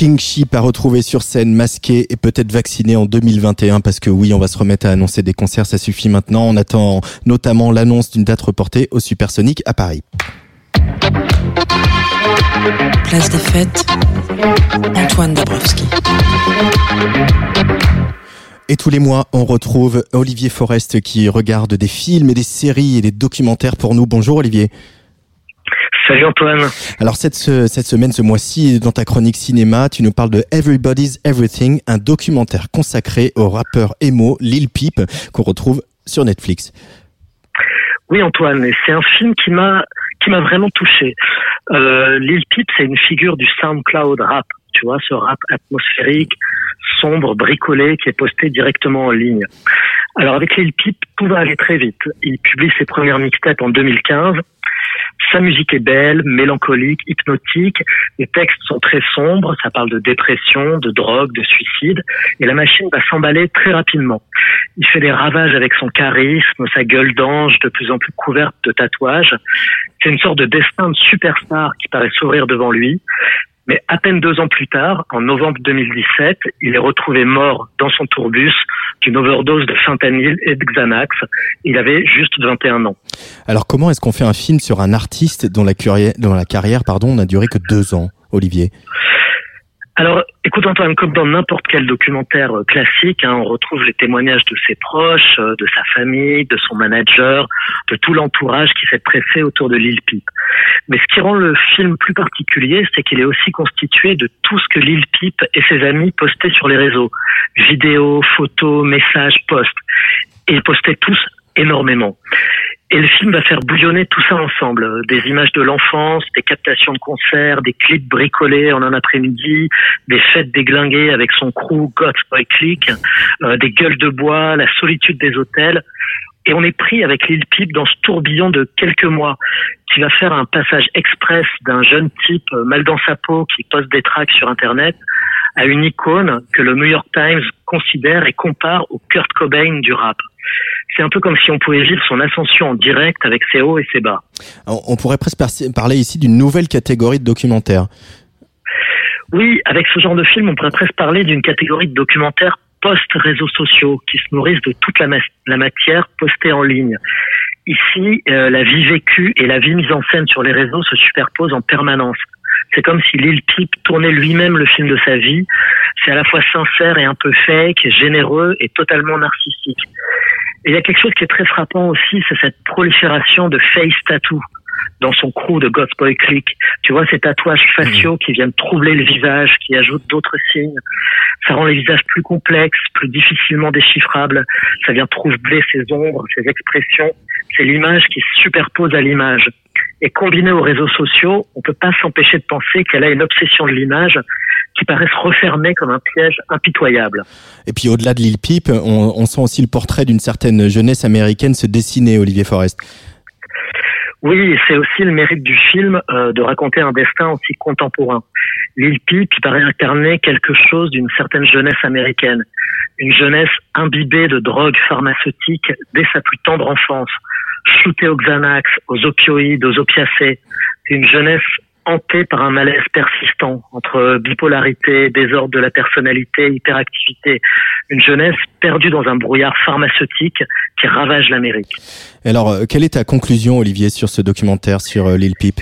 King Sheep à retrouver sur scène, masqué et peut-être vacciné en 2021 parce que oui, on va se remettre à annoncer des concerts, ça suffit maintenant. On attend notamment l'annonce d'une date reportée au Supersonic à Paris. Place des fêtes, Antoine Dabrowski. Et tous les mois, on retrouve Olivier Forest qui regarde des films et des séries et des documentaires pour nous. Bonjour Olivier. Salut Antoine. Alors cette, ce- cette semaine, ce mois-ci, dans ta chronique cinéma, tu nous parles de Everybody's Everything, un documentaire consacré au rappeur emo Lil Peep qu'on retrouve sur Netflix. Oui Antoine, c'est un film qui m'a qui m'a vraiment touché. Euh, Lil Peep, c'est une figure du SoundCloud rap, tu vois, ce rap atmosphérique, sombre, bricolé, qui est posté directement en ligne. Alors avec Lil Peep, tout va aller très vite. Il publie ses premières mixtapes en 2015. Sa musique est belle, mélancolique, hypnotique. Les textes sont très sombres. Ça parle de dépression, de drogue, de suicide. Et la machine va s'emballer très rapidement. Il fait des ravages avec son charisme, sa gueule d'ange de plus en plus couverte de tatouages. C'est une sorte de destin de superstar qui paraît s'ouvrir devant lui. Mais à peine deux ans plus tard, en novembre 2017, il est retrouvé mort dans son tourbus d'une overdose de fentanyl et de Xanax. Il avait juste 21 ans. Alors comment est-ce qu'on fait un film sur un artiste dont la, dont la carrière pardon, n'a duré que deux ans, Olivier? Alors, écoute Antoine, comme dans n'importe quel documentaire euh, classique, hein, on retrouve les témoignages de ses proches, euh, de sa famille, de son manager, de tout l'entourage qui s'est pressé autour de Lil Peep. Mais ce qui rend le film plus particulier, c'est qu'il est aussi constitué de tout ce que Lil Peep et ses amis postaient sur les réseaux. Vidéos, photos, messages, posts. Et ils postaient tous énormément. Et le film va faire bouillonner tout ça ensemble. Des images de l'enfance, des captations de concerts, des clips bricolés en un après-midi, des fêtes déglinguées avec son crew God's Boy Click, euh, des gueules de bois, la solitude des hôtels. Et on est pris avec Lil Peep dans ce tourbillon de quelques mois qui va faire un passage express d'un jeune type euh, mal dans sa peau qui poste des tracks sur Internet à une icône que le New York Times considère et compare au Kurt Cobain du rap. C'est un peu comme si on pouvait vivre son ascension en direct avec ses hauts et ses bas. on, pourrait presque par- parler ici d'une nouvelle catégorie de documentaire. Oui, avec ce genre de film, on pourrait presque parler d'une catégorie de documentaires post-réseaux sociaux qui se nourrissent de toute la, ma- la matière postée en ligne. Ici, euh, la vie vécue et la vie mise en scène sur les réseaux se superposent en permanence. C'est comme si Lil Peep tournait lui-même le film de sa vie. C'est à la fois sincère et un peu fake, généreux et totalement narcissique. Et il y a quelque chose qui est très frappant aussi, c'est cette prolifération de face tattoo dans son crew de God's Boy Click. Tu vois, ces tatouages faciaux qui viennent troubler le visage, qui ajoutent d'autres signes. Ça rend les visages plus complexes, plus difficilement déchiffrables. Ça vient troubler ses ombres, ses expressions. C'est l'image qui se superpose à l'image. Et combiné aux réseaux sociaux, on peut pas s'empêcher de penser qu'elle a une obsession de l'image qui paraît se refermer comme un piège impitoyable. Et puis au-delà de Lil Peep, on, on sent aussi le portrait d'une certaine jeunesse américaine se dessiner, Olivier Forest. Oui, c'est aussi le mérite du film euh, de raconter un destin aussi contemporain. Lil Peep qui paraît incarner quelque chose d'une certaine jeunesse américaine, une jeunesse imbibée de drogues pharmaceutiques dès sa plus tendre enfance, shootée aux Xanax, aux opioïdes, aux opiacés. Une jeunesse hantée par un malaise persistant entre bipolarité, désordre de la personnalité, hyperactivité. Une jeunesse perdue dans un brouillard pharmaceutique qui ravage l'Amérique. Alors, euh, quelle est ta conclusion, Olivier, sur ce documentaire sur euh, Lil Peep?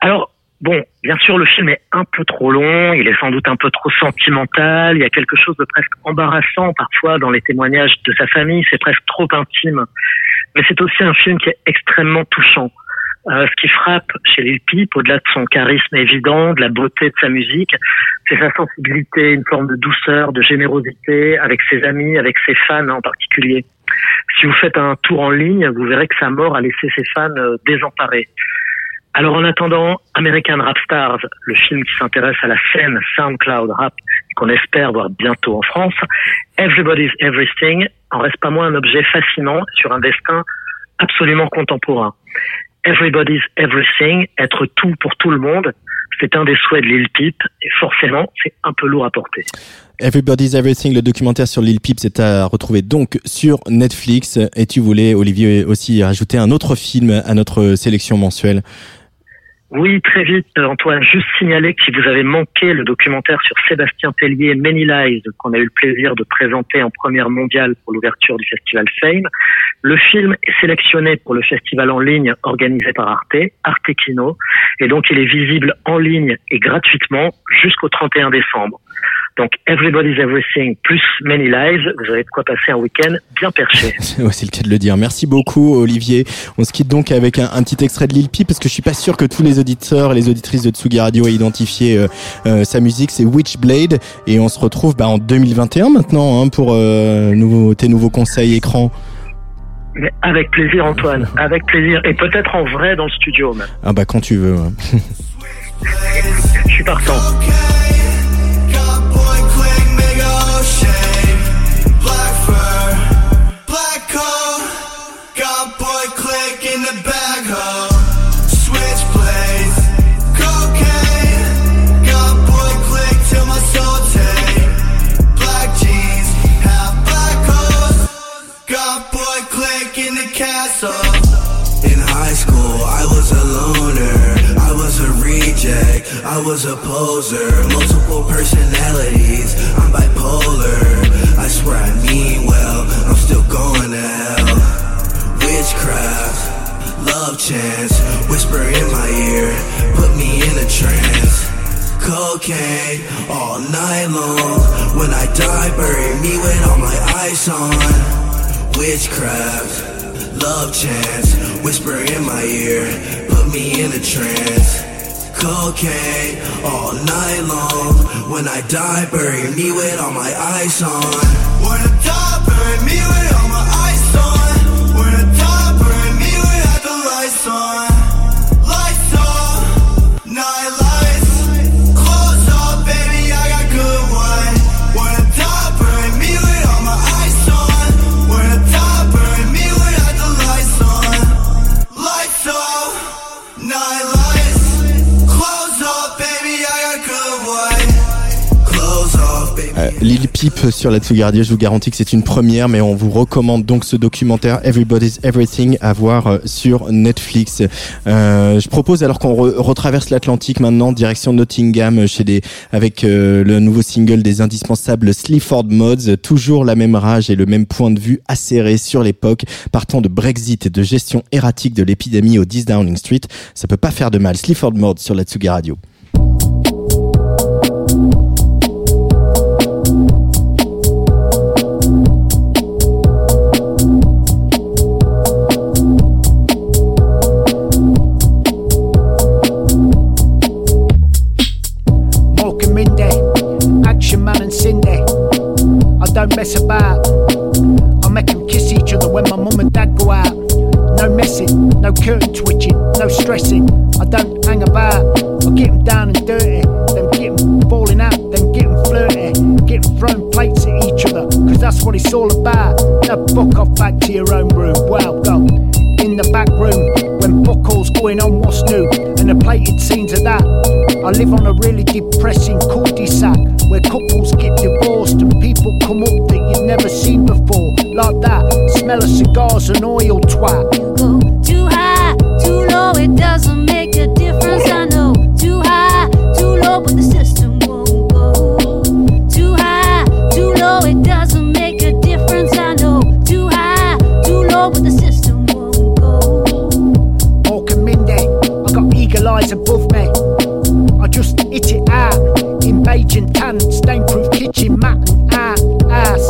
Alors, bon, bien sûr, le film est un peu trop long, il est sans doute un peu trop sentimental, il y a quelque chose de presque embarrassant parfois dans les témoignages de sa famille, c'est presque trop intime. Mais c'est aussi un film qui est extrêmement touchant. Euh, ce qui frappe chez Lil Peep, au-delà de son charisme évident, de la beauté de sa musique, c'est sa sensibilité, une forme de douceur, de générosité avec ses amis, avec ses fans en particulier. Si vous faites un tour en ligne, vous verrez que sa mort a laissé ses fans euh, désemparés. Alors en attendant American Rap Stars, le film qui s'intéresse à la scène SoundCloud Rap qu'on espère voir bientôt en France, Everybody's Everything en reste pas moins un objet fascinant sur un destin absolument contemporain. Everybody's Everything, être tout pour tout le monde, c'est un des souhaits de Lil Peep et forcément c'est un peu lourd à porter. Everybody's Everything, le documentaire sur Lil Peep, c'est à retrouver donc sur Netflix. Et tu voulais, Olivier, aussi rajouter un autre film à notre sélection mensuelle. Oui, très vite, euh, Antoine, juste signaler que vous avez manqué le documentaire sur Sébastien Tellier, Many Lies, qu'on a eu le plaisir de présenter en première mondiale pour l'ouverture du festival Fame, le film est sélectionné pour le festival en ligne organisé par Arte, Arte Kino, et donc il est visible en ligne et gratuitement jusqu'au 31 décembre. Donc Everybody's Everything plus Many Lives, vous avez de quoi passer un week-end bien perché. C'est le cas de le dire. Merci beaucoup, Olivier. On se quitte donc avec un, un petit extrait de Lil Peep parce que je suis pas sûr que tous les auditeurs et les auditrices de Tsugi Radio aient identifié euh, euh, sa musique. C'est Witchblade et on se retrouve bah, en 2021 maintenant hein, pour euh, nouveau, tes nouveaux conseils écran. Mais avec plaisir Antoine, avec plaisir. Et peut-être en vrai dans le studio même. Ah bah quand tu veux. Je suis partant. I was a poser. Multiple personalities. I'm bipolar. I swear I mean well. I'm still going to hell. Witchcraft, love chance. Whisper in my ear. Put me in a trance. Cocaine all night long. When I die, bury me with all my ice on. Witchcraft. Love chance, whisper in my ear, put me in a trance. Cocaine all night long. When I die, bury me with all my ice on. When I die, bury me with all my ice Euh, Lil Peep sur la Tsugi Radio, je vous garantis que c'est une première, mais on vous recommande donc ce documentaire Everybody's Everything à voir euh, sur Netflix. Euh, je propose alors qu'on re- retraverse l'Atlantique maintenant, direction Nottingham, euh, chez des, avec le nouveau single des indispensables Sleaford Mods, toujours la même rage et le même point de vue acéré sur l'époque, partant de Brexit et de gestion erratique de l'épidémie au 10 Downing Street. Ça peut pas faire de mal. Sleaford Mods sur la Tsugi Radio. Don't mess about. I make them kiss each other when my mum and dad go out. No messing, no curtain twitching, no stressing. I don't hang about. I get them down and dirty, then get them falling out, then get them flirty, get them throwing plates at each other, cause that's what it's all about. Now fuck off back to your own room. Well, go in the back room when buckles going on what's new and the plated scenes of that. I live on a really depressing cul-de-sac where couples get divorced and people come up that you've never seen before. Like that, smell of cigars and oil twat. You go Too high, too low, it doesn't make a difference. I know. Too high, too low, but the system won't go. Too high, too low, it doesn't make a difference. I know. Too high, too low, but the system won't go. And Mindy, I got eagle eyes above and tan, stain-proof kitchen mat and out ass.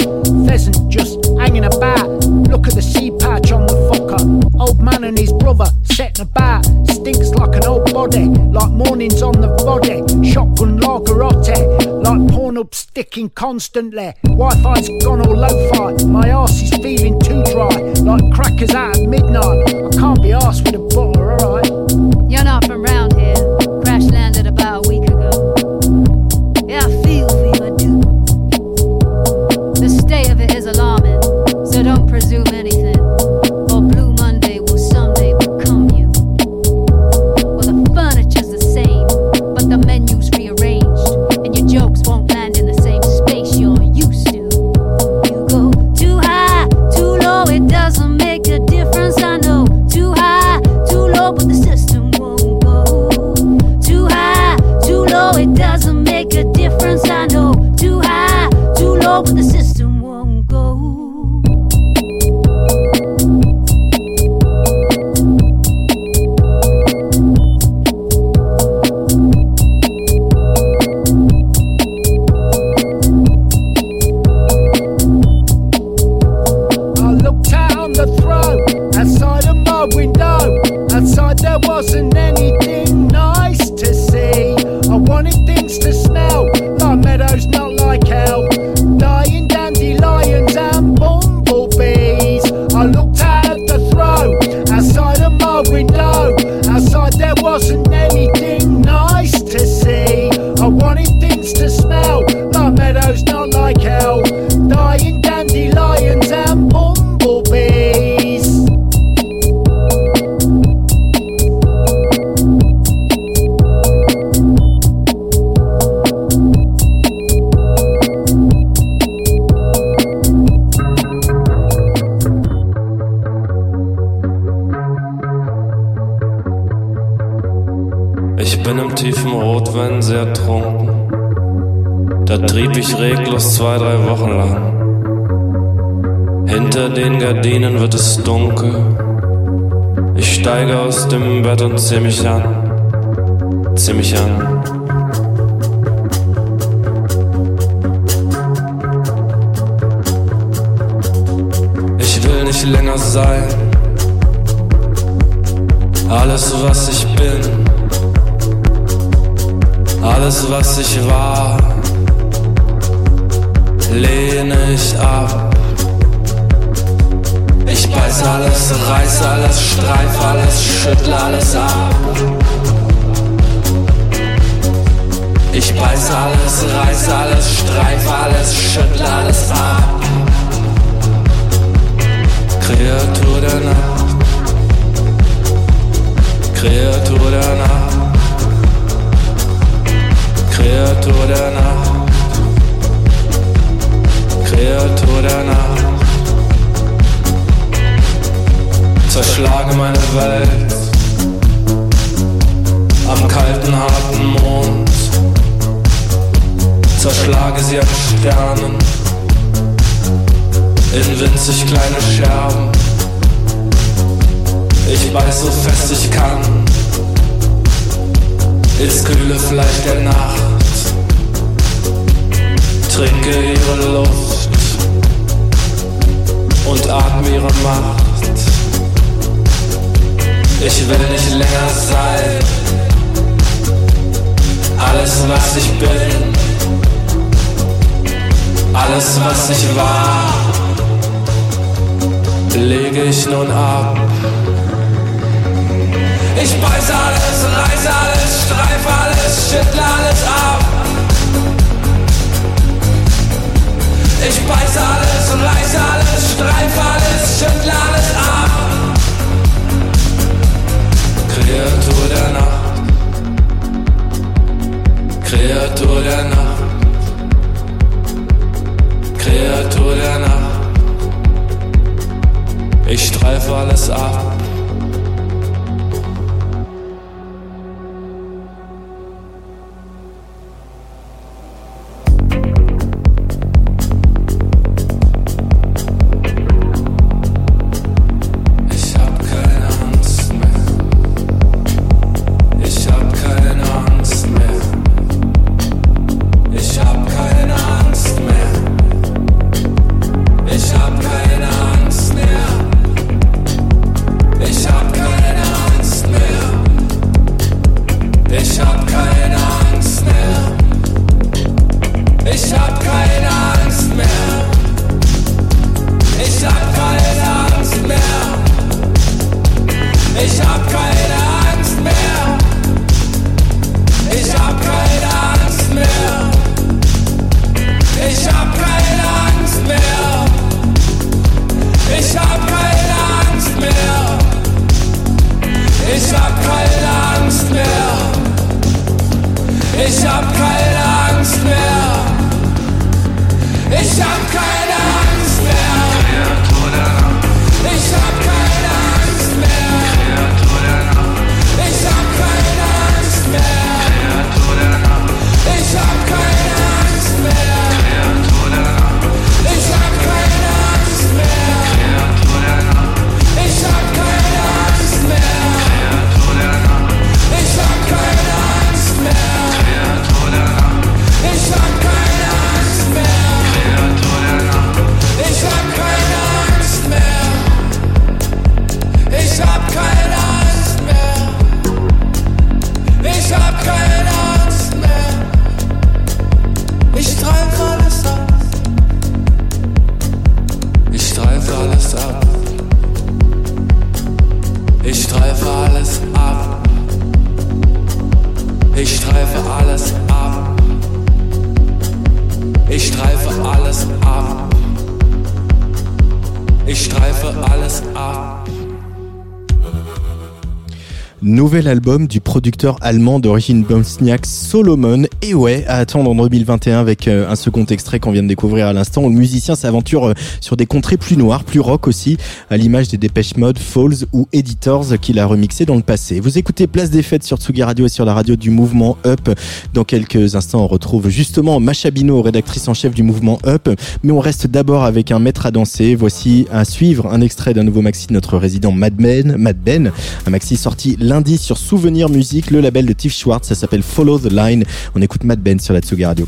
Pheasant just hanging about. Look at the sea patch on the fucker. Old man and his brother setting about. Stinks like an old body, like mornings on the body. Shotgun lagerotte, like porn up sticking constantly. Wi-Fi's gone all low fi. My arse is feeling too dry, like crackers out at midnight. I can't be arsed with a butter, alright. You're not from ziemlich an, ziemlich an. Album du producteur allemand d'origine bosniaque Solomon. Et ouais, à attendre en 2021 avec euh, un second extrait qu'on vient de découvrir à l'instant où le musicien s'aventure euh, sur des contrées plus noires, plus rock aussi, à l'image des Dépêche Mode, Falls ou Editors qu'il a remixé dans le passé. Vous écoutez Place des Fêtes sur Tsugi Radio et sur la radio du mouvement Up. Dans quelques instants, on retrouve justement Macha Bino, rédactrice en chef du mouvement Up. Mais on reste d'abord avec un maître à danser. Voici à suivre un extrait d'un nouveau maxi de notre résident Mad Ben, Mad Ben. Un maxi sorti lundi sur Souvenir Musique, le label de Tiff Schwartz. Ça s'appelle Follow the Line. On écoute Mad Ben sur la Tsugi Radio.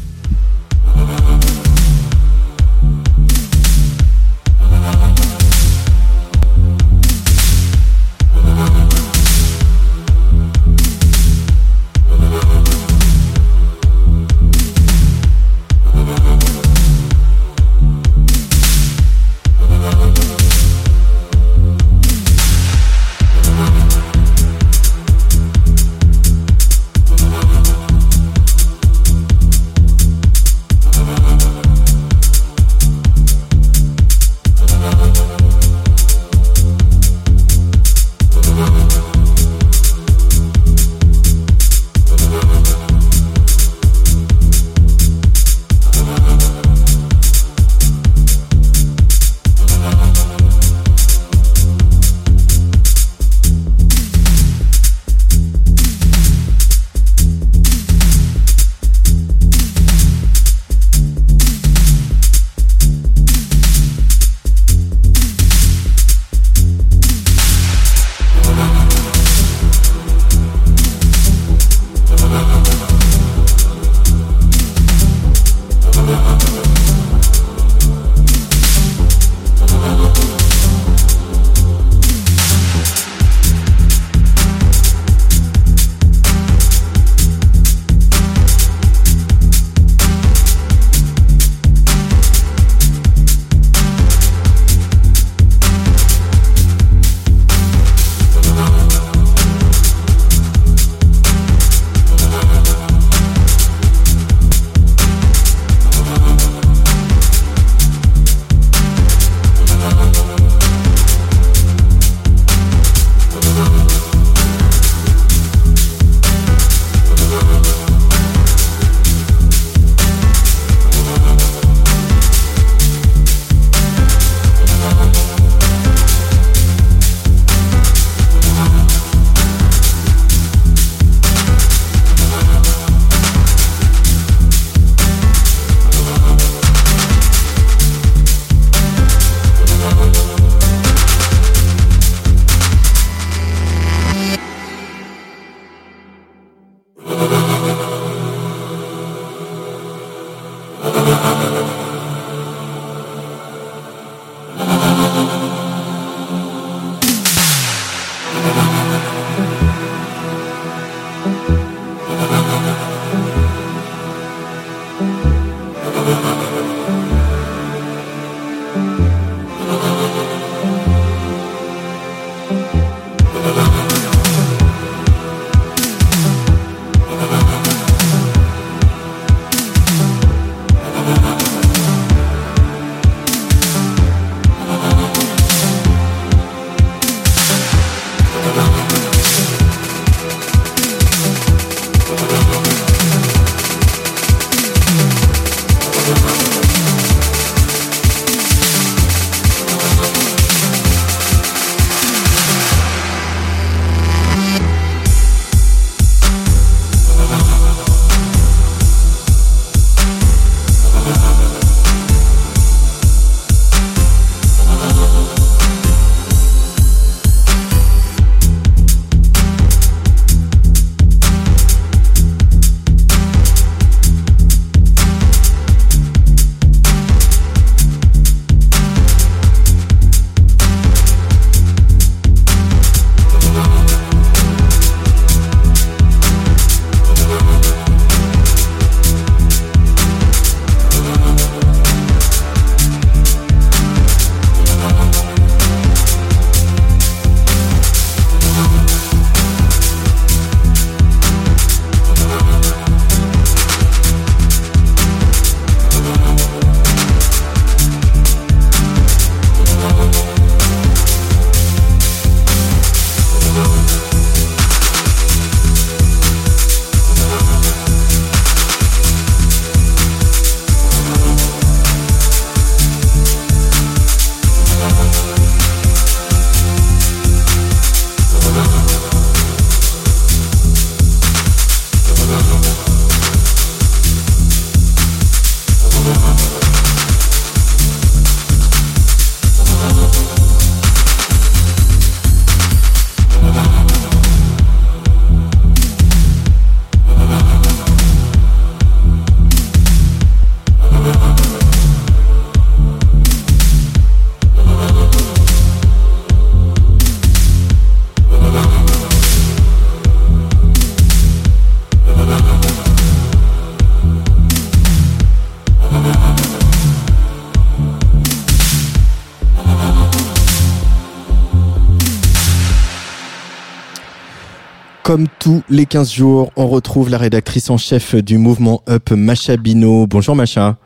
Comme tous les 15 jours, on retrouve la rédactrice en chef du mouvement Up, Macha Bino. Bonjour Macha.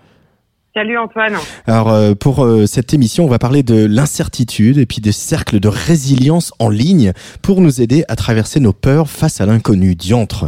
Salut Antoine. Alors euh, pour euh, cette émission, on va parler de l'incertitude et puis des cercles de résilience en ligne pour nous aider à traverser nos peurs face à l'inconnu. Diantre.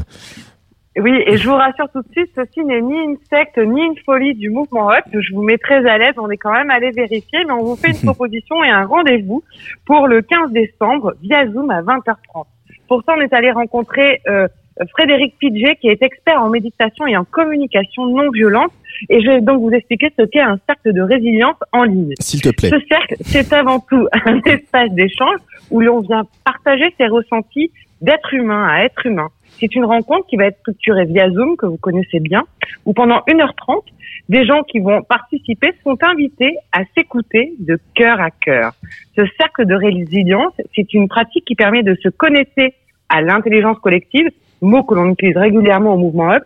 Oui, et je vous rassure tout de suite, ceci n'est ni une secte ni une folie du mouvement Up. Je vous mets très à l'aise, on est quand même allé vérifier, mais on vous fait une proposition et un rendez-vous pour le 15 décembre via Zoom à 20h30. Pour ça, on est allé rencontrer euh, Frédéric Pidget, qui est expert en méditation et en communication non violente. Et je vais donc vous expliquer ce qu'est un cercle de résilience en ligne. S'il te plaît. Ce cercle, c'est avant tout un espace d'échange où l'on vient partager ses ressentis d'être humain à être humain. C'est une rencontre qui va être structurée via Zoom, que vous connaissez bien, où pendant 1h30, des gens qui vont participer sont invités à s'écouter de cœur à cœur. Ce cercle de résilience, c'est une pratique qui permet de se connecter à l'intelligence collective, mot que l'on utilise régulièrement au mouvement Up,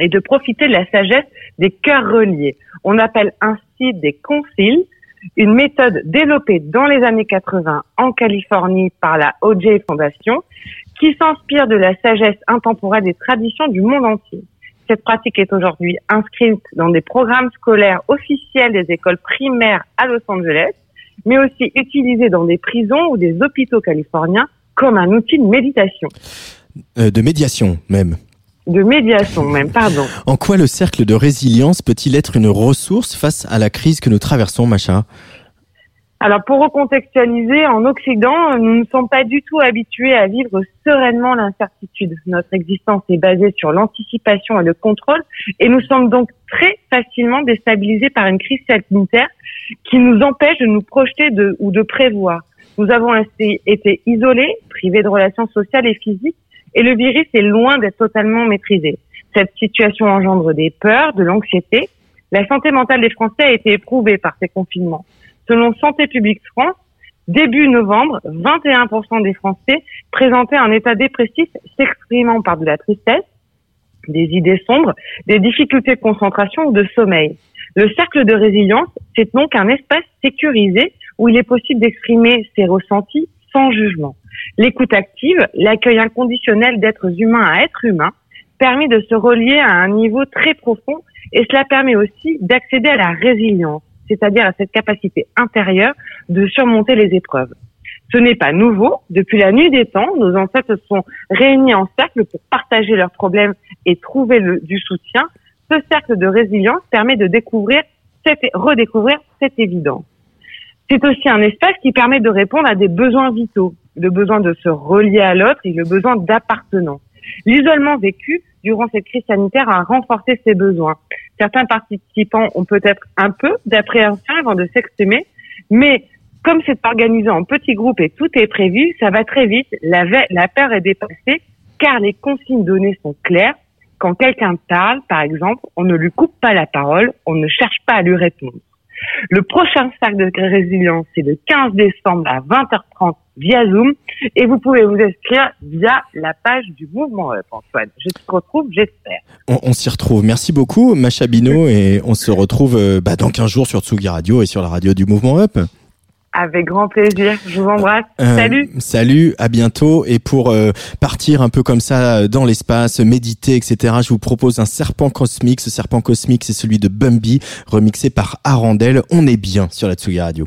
et de profiter de la sagesse des cœurs reliés. On appelle ainsi des conciles, une méthode développée dans les années 80 en Californie par la OJ Foundation, qui s'inspire de la sagesse intemporelle des traditions du monde entier. Cette pratique est aujourd'hui inscrite dans des programmes scolaires officiels des écoles primaires à Los Angeles, mais aussi utilisée dans des prisons ou des hôpitaux californiens comme un outil de méditation. Euh, de médiation même. De médiation même, pardon. En quoi le cercle de résilience peut-il être une ressource face à la crise que nous traversons, Macha Alors pour recontextualiser, en Occident, nous ne sommes pas du tout habitués à vivre sereinement l'incertitude. Notre existence est basée sur l'anticipation et le contrôle, et nous sommes donc très facilement déstabilisés par une crise sanitaire qui nous empêche de nous projeter de, ou de prévoir. Nous avons ainsi été isolés, privés de relations sociales et physiques, et le virus est loin d'être totalement maîtrisé. Cette situation engendre des peurs, de l'anxiété. La santé mentale des Français a été éprouvée par ces confinements. Selon Santé publique France, début novembre, 21% des Français présentaient un état dépressif s'exprimant par de la tristesse, des idées sombres, des difficultés de concentration ou de sommeil. Le cercle de résilience, c'est donc un espace sécurisé où il est possible d'exprimer ses ressentis sans jugement. L'écoute active, l'accueil inconditionnel d'êtres humains à êtres humains, permet de se relier à un niveau très profond et cela permet aussi d'accéder à la résilience, c'est-à-dire à cette capacité intérieure de surmonter les épreuves. Ce n'est pas nouveau. Depuis la nuit des temps, nos ancêtres sont réunis en cercle pour partager leurs problèmes et trouver du soutien. Ce cercle de résilience permet de découvrir, redécouvrir cette évidence. C'est aussi un espace qui permet de répondre à des besoins vitaux, le besoin de se relier à l'autre et le besoin d'appartenance. L'isolement vécu durant cette crise sanitaire a renforcé ces besoins. Certains participants ont peut-être un peu d'appréhension avant de s'exprimer, mais comme c'est organisé en petits groupes et tout est prévu, ça va très vite, la peur est dépassée car les consignes données sont claires. Quand quelqu'un parle, par exemple, on ne lui coupe pas la parole, on ne cherche pas à lui répondre. Le prochain cercle de résilience, c'est le 15 décembre à 20h30 via Zoom et vous pouvez vous inscrire via la page du mouvement Up, Antoine. Je te retrouve, j'espère. On, on s'y retrouve. Merci beaucoup, Macha Bino, et on se retrouve euh, bah, dans 15 jours sur Tsugi Radio et sur la radio du Mouvement Up. Avec grand plaisir. Je vous embrasse. Euh, Salut. Salut, à bientôt. Et pour euh, partir un peu comme ça euh, dans l'espace, méditer, etc., je vous propose un serpent cosmique. Ce serpent cosmique, c'est celui de Bumby, remixé par Arandel. On est bien sur la Tsugi Radio.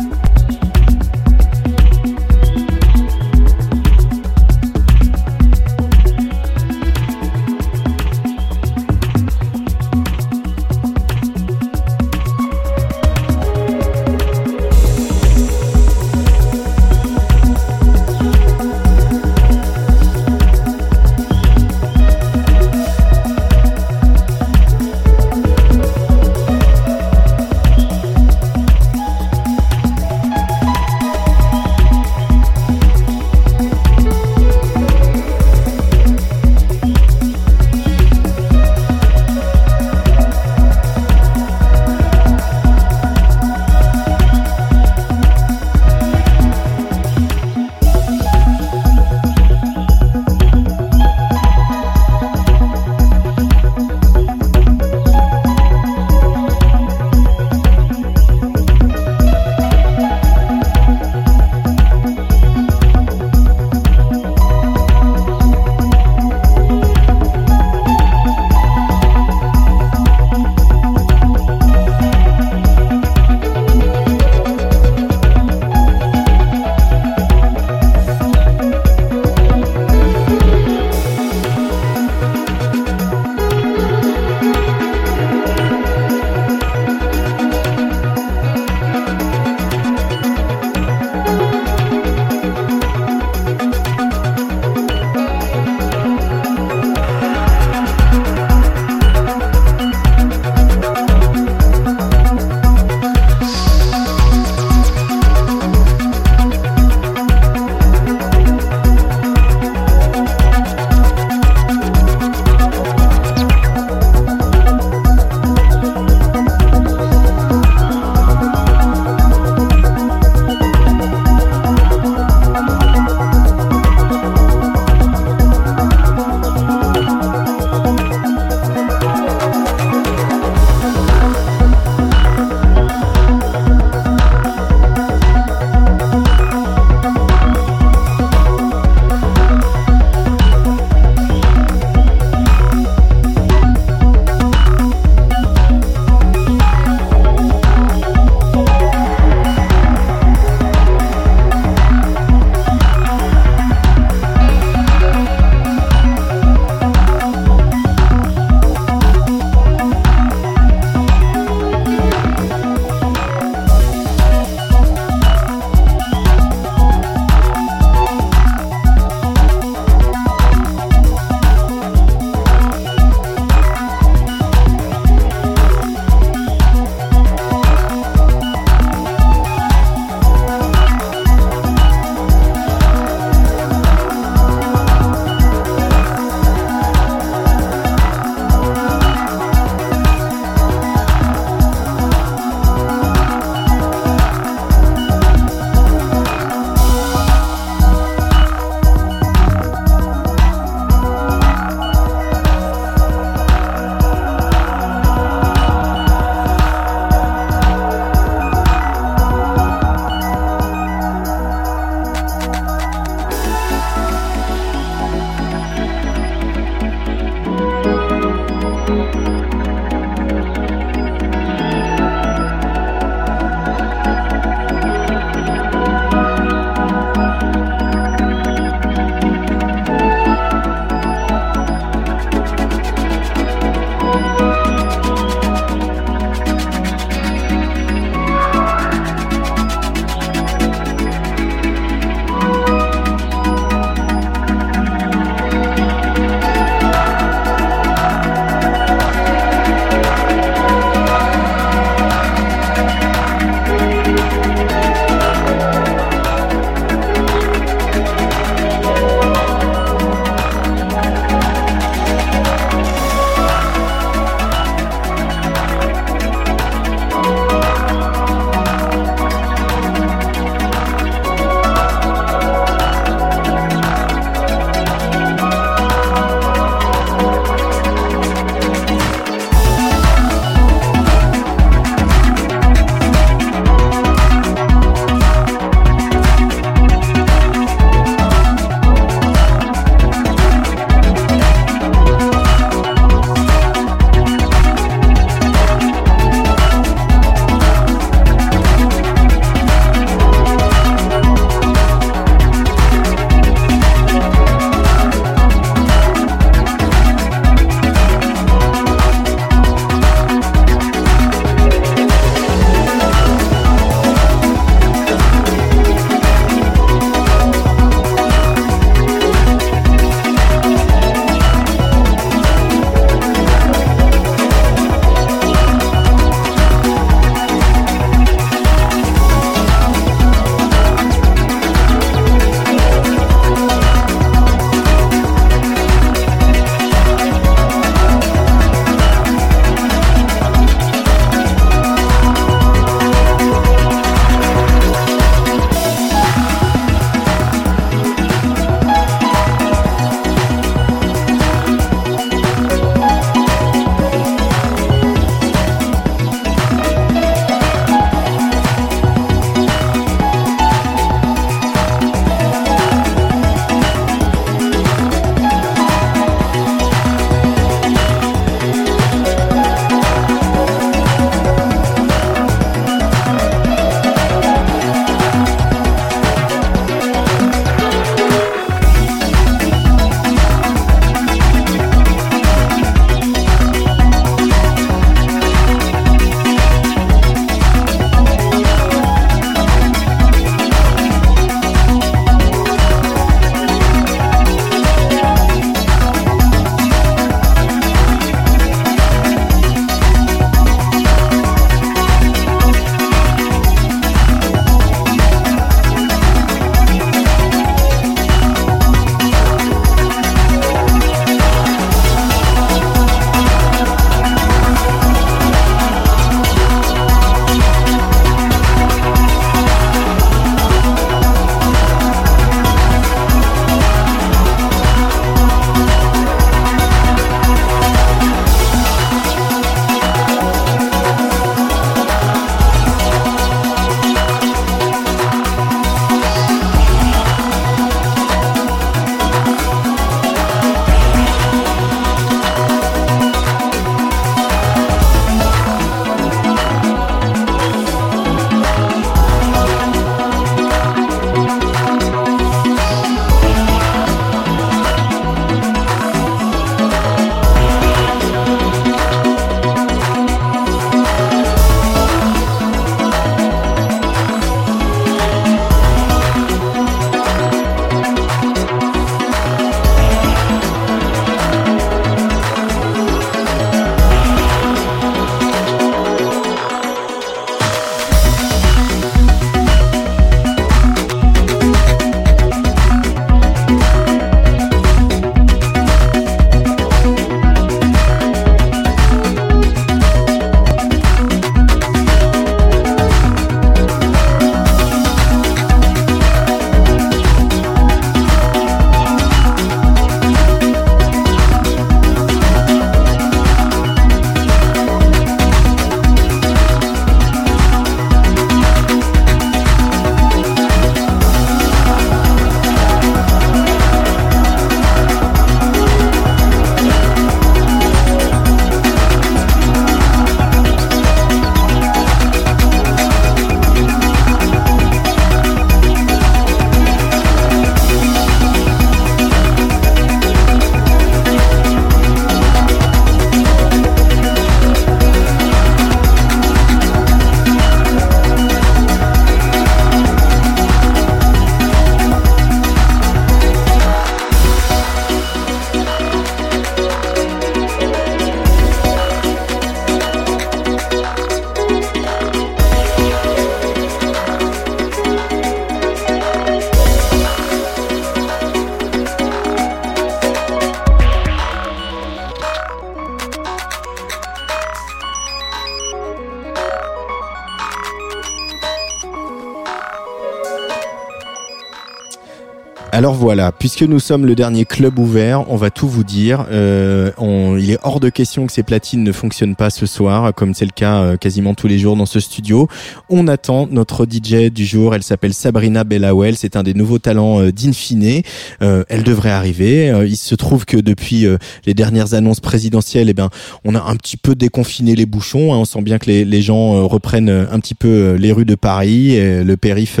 Alors voilà, puisque nous sommes le dernier club ouvert, on va tout vous dire. Euh, on, il est hors de question que ces platines ne fonctionnent pas ce soir, comme c'est le cas euh, quasiment tous les jours dans ce studio. On attend notre DJ du jour. Elle s'appelle Sabrina Bellawell. C'est un des nouveaux talents euh, d'Infine. Euh, elle devrait arriver. Euh, il se trouve que depuis les dernières annonces présidentielles, eh ben, on a un petit peu déconfiné les bouchons. hein. On sent bien que les, gens reprennent un petit peu les rues de Paris, le périph'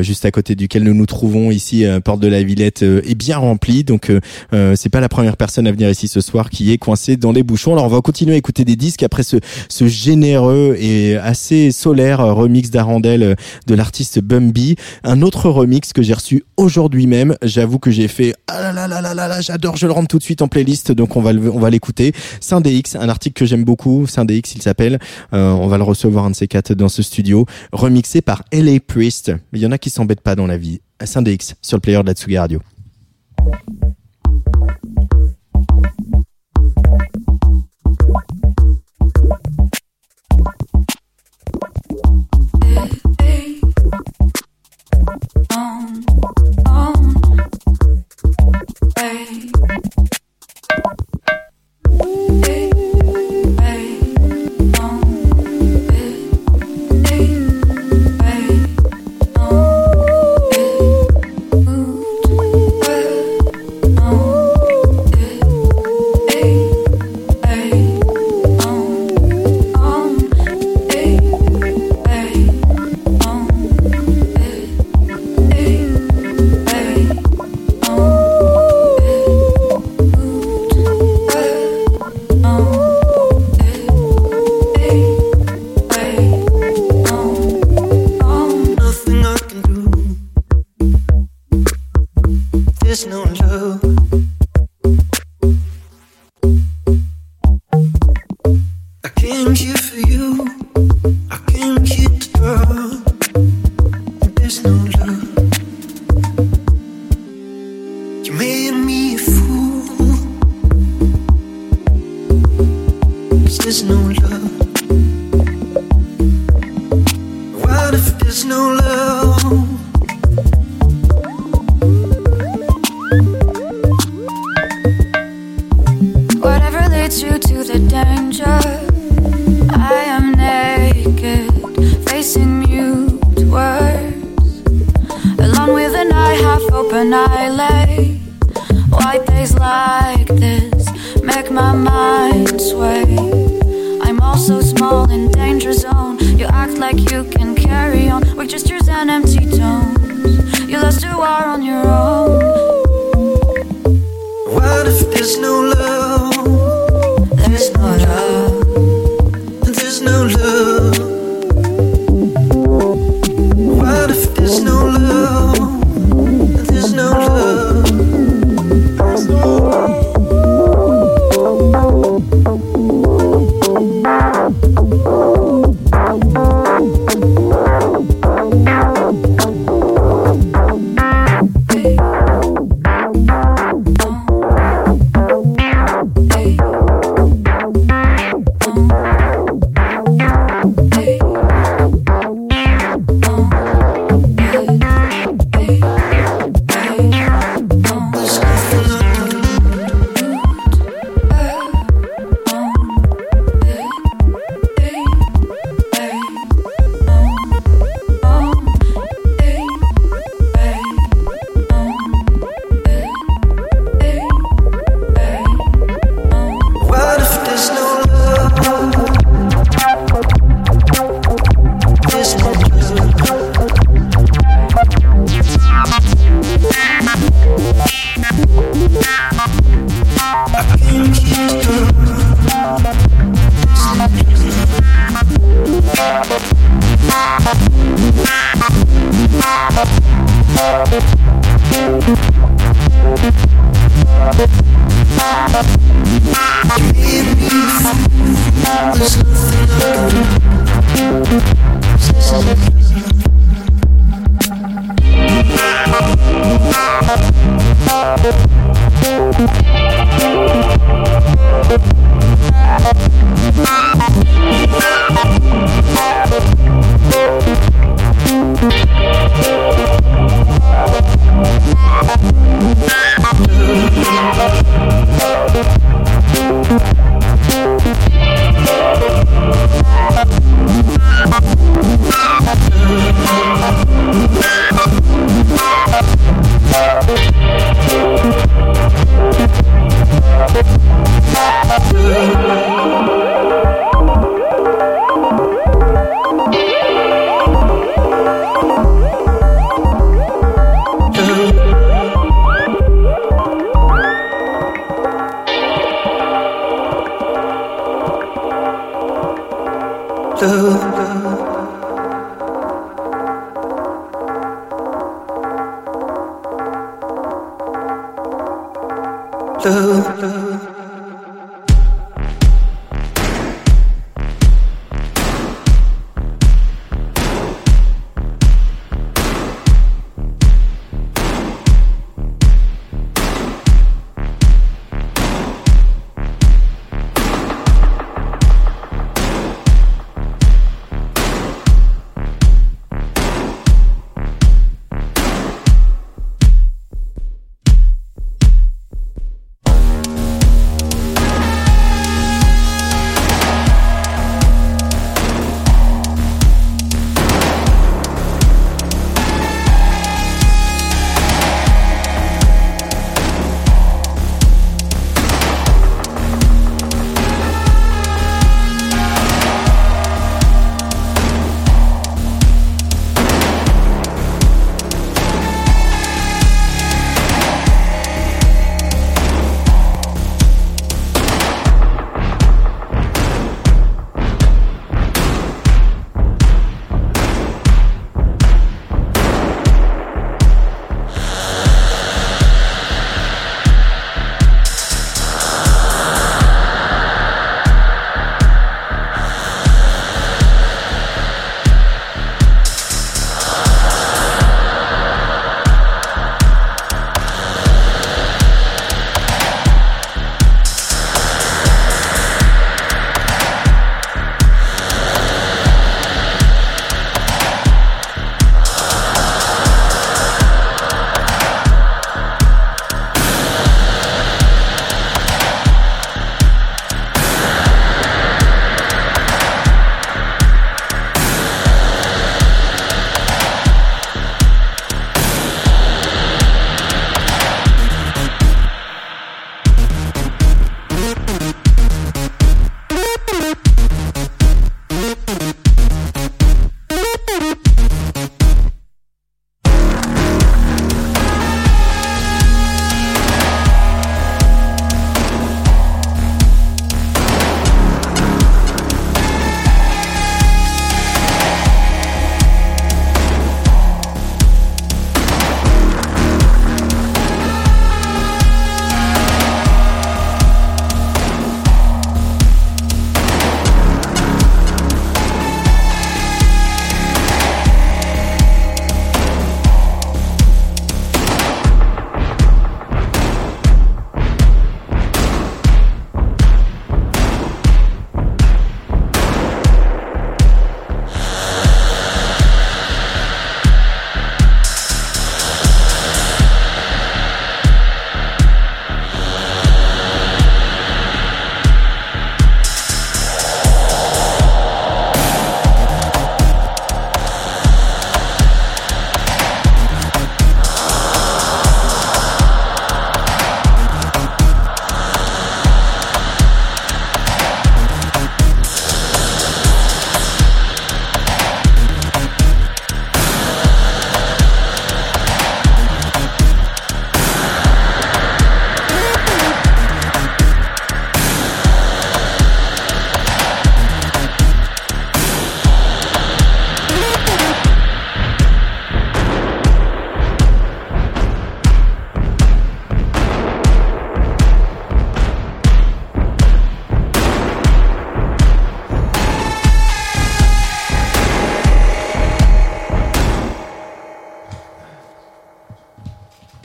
juste à côté duquel nous nous trouvons ici, de la Villette, euh, est bien rempli. Donc euh, euh, c'est pas la première personne à venir ici ce soir qui est coincée dans les bouchons. Alors on va continuer à écouter des disques après ce, ce généreux et assez solaire remix d'Arandel de l'artiste Bumby. Un autre remix que j'ai reçu aujourd'hui même. J'avoue que j'ai fait ah là là là là là là, j'adore, je le rentre tout de suite en playlist. Donc on va on va l'écouter. Syndx, un article que j'aime beaucoup. Syndx, il s'appelle. Euh, on va le recevoir un de ces quatre dans ce studio, remixé par LA Priest. Il y en a qui s'embêtent pas dans la vie. Syndx sur le player de la Tsugi Radio. Nothing like you can carry on with gestures and empty tones. You lost a war on your own. What if there's no love?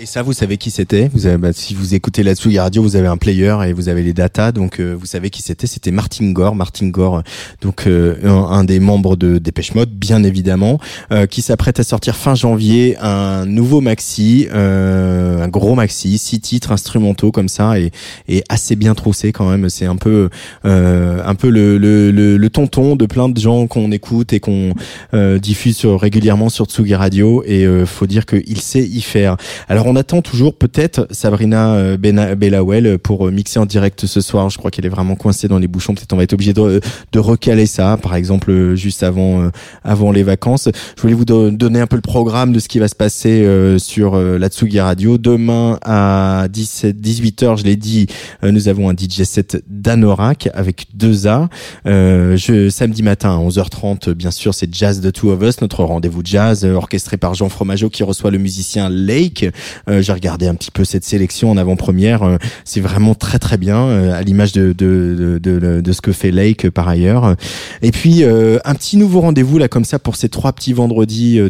Ça, vous savez qui c'était Vous avez, bah, si vous écoutez la Tsugi Radio, vous avez un player et vous avez les datas, donc euh, vous savez qui c'était. C'était Martin Gore, Martin Gore, donc euh, un, des membres de Dépêche Mode, bien évidemment, euh, qui s'apprête à sortir fin janvier un nouveau maxi, euh, un gros maxi, six titres instrumentaux comme ça et, et assez bien troussé quand même. C'est un peu, euh, un peu le, le, le, le tonton de plein de gens qu'on écoute et qu'on euh, diffuse régulièrement sur Tsugi Radio. Et faut dire qu'il sait y faire. Alors on a attend toujours peut-être Sabrina euh, Bellawell pour euh, mixer en direct ce soir. Je crois qu'elle est vraiment coincée dans les bouchons. Peut-être on va être obligé de, de recaler ça, par exemple euh, juste avant euh, avant les vacances. Je voulais vous do- donner un peu le programme de ce qui va se passer euh, sur euh, la Tsugi Radio. Demain à 17 18h, je l'ai dit, euh, nous avons un DJ set d'Anorak avec deux A. Euh, je, samedi matin à 11h30, bien sûr, c'est Jazz de Two of Us, notre rendez-vous jazz euh, orchestré par Jean Fromageau qui reçoit le musicien Lake. Euh, J'ai regardé un petit peu cette sélection en avant-première. Euh, c'est vraiment très très bien, euh, à l'image de, de, de, de, de ce que fait Lake par ailleurs. Et puis un petit nouveau rendez-vous là comme ça pour ces trois petits vendredis de,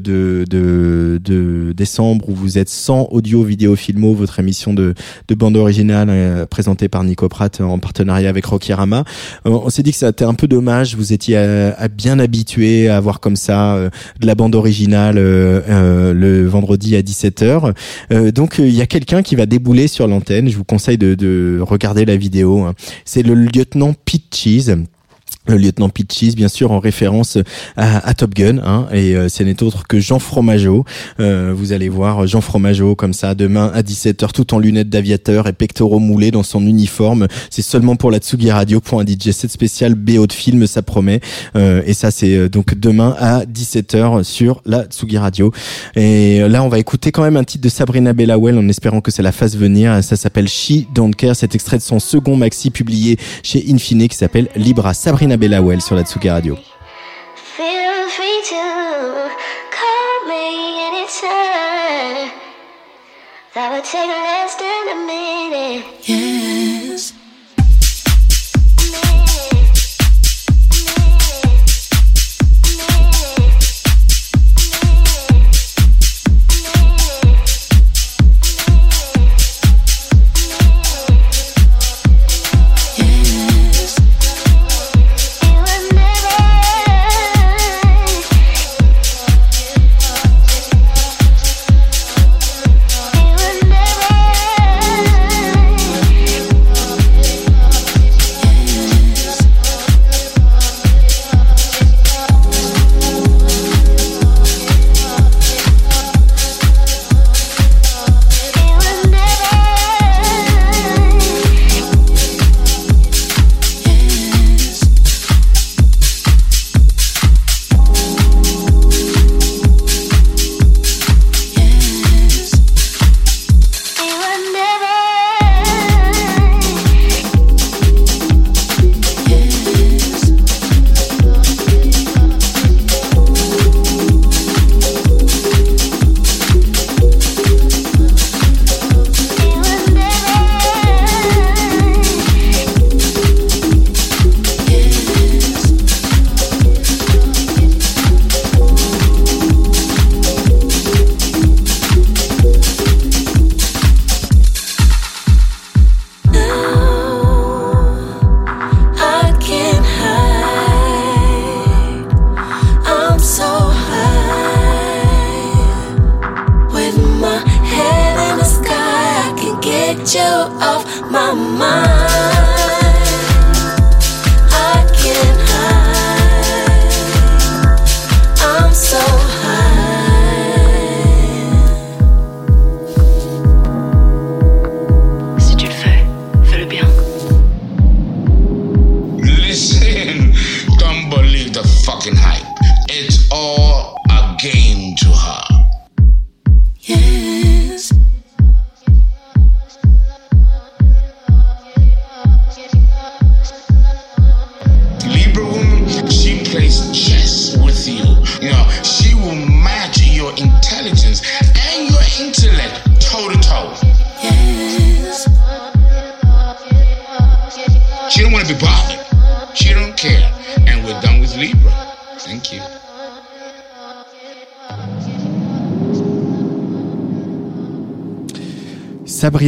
de, de décembre où vous êtes sans audio, vidéo, filmo, votre émission de, de bande originale présentée par Nico Pratt en partenariat avec Rocky Rama. Euh, on s'est dit que c'était un peu dommage, vous étiez à, à bien habitué à avoir comme ça de la bande originale le vendredi à 17h. Euh, donc euh, il y a quelqu'un qui va débouler sur l'antenne, je vous conseille de, de regarder la vidéo. hein. C'est le lieutenant Pete Cheese le lieutenant Pete Cheese, bien sûr, en référence à, à Top Gun, hein, et euh, ce n'est autre que Jean Fromageau. Euh, vous allez voir Jean Fromageau comme ça demain à 17h, tout en lunettes d'aviateur et pectoraux moulés dans son uniforme. C'est seulement pour la Tsugi Radio pour un DJ set spécial BO de film, ça promet. Euh, et ça, c'est euh, donc demain à 17h sur la Tsugi Radio. Et là, on va écouter quand même un titre de Sabrina Bellawell en espérant que ça la fasse venir. Ça s'appelle She Don't Care. Cet extrait de son second maxi publié chez Infine qui s'appelle Libra. Sabrina Bellawell sur la Tsugi Radio. Feel free to call me anytime. That would take less than a minute. Yes.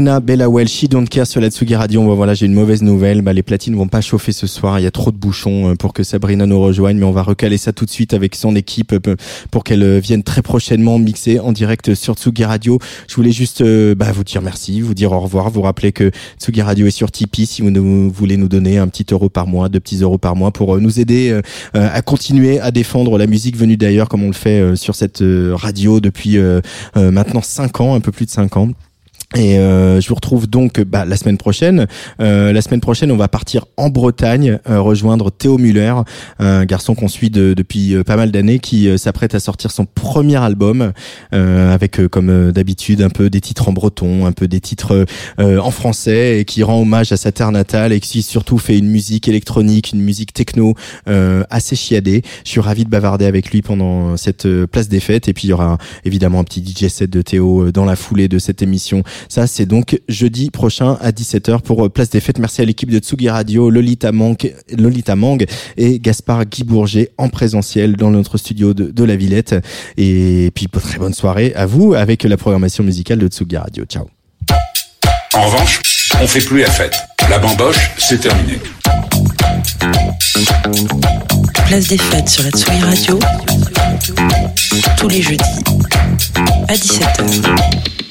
Sabrina Bellawell, She Don't Care sur la Tsugi Radio. Bon, voilà, j'ai une mauvaise nouvelle. Bah, les platines vont pas chauffer ce soir. Il y a trop de bouchons euh, pour que Sabrina nous rejoigne, mais on va recaler ça tout de suite avec son équipe euh, pour qu'elle euh, vienne très prochainement mixer en direct sur Tsugi Radio. Je voulais juste bah, vous dire merci, vous dire au revoir, vous rappeler que Tsugi Radio est sur Tipeee si vous voulez nous donner un petit euro par mois, deux petits euros par mois pour nous aider à continuer à défendre la musique venue d'ailleurs comme on le fait sur cette radio depuis maintenant cinq ans, un peu plus de cinq ans. Et euh, je vous retrouve donc bah, la semaine prochaine. Euh, la semaine prochaine, on va partir en Bretagne, euh, rejoindre Théo Muller, un garçon qu'on suit de- depuis euh, pas mal d'années, qui euh, s'apprête à sortir son premier album, euh, avec comme d'habitude un peu des titres en breton, un peu des titres en français, et qui rend hommage à sa terre natale, et qui surtout fait une musique électronique, une musique techno assez chiadée. Je suis ravi de bavarder avec lui pendant cette place des fêtes, et puis il y aura évidemment un petit DJ set de Théo dans la foulée de cette émission. Ça, c'est donc jeudi prochain à 17h pour euh, Place des Fêtes. Merci à l'équipe de Tsugi Radio, Lolita Mang, Lolita Mang et Gaspard Guy Bourget en présentiel dans notre studio de, de la Villette. Et puis, très bonne soirée à vous avec la programmation musicale de Tsugi Radio. Ciao. En revanche, on fait plus la fête. La bamboche, c'est terminé. Place des fêtes sur la Tsugi Radio. Tous les jeudis à 17h.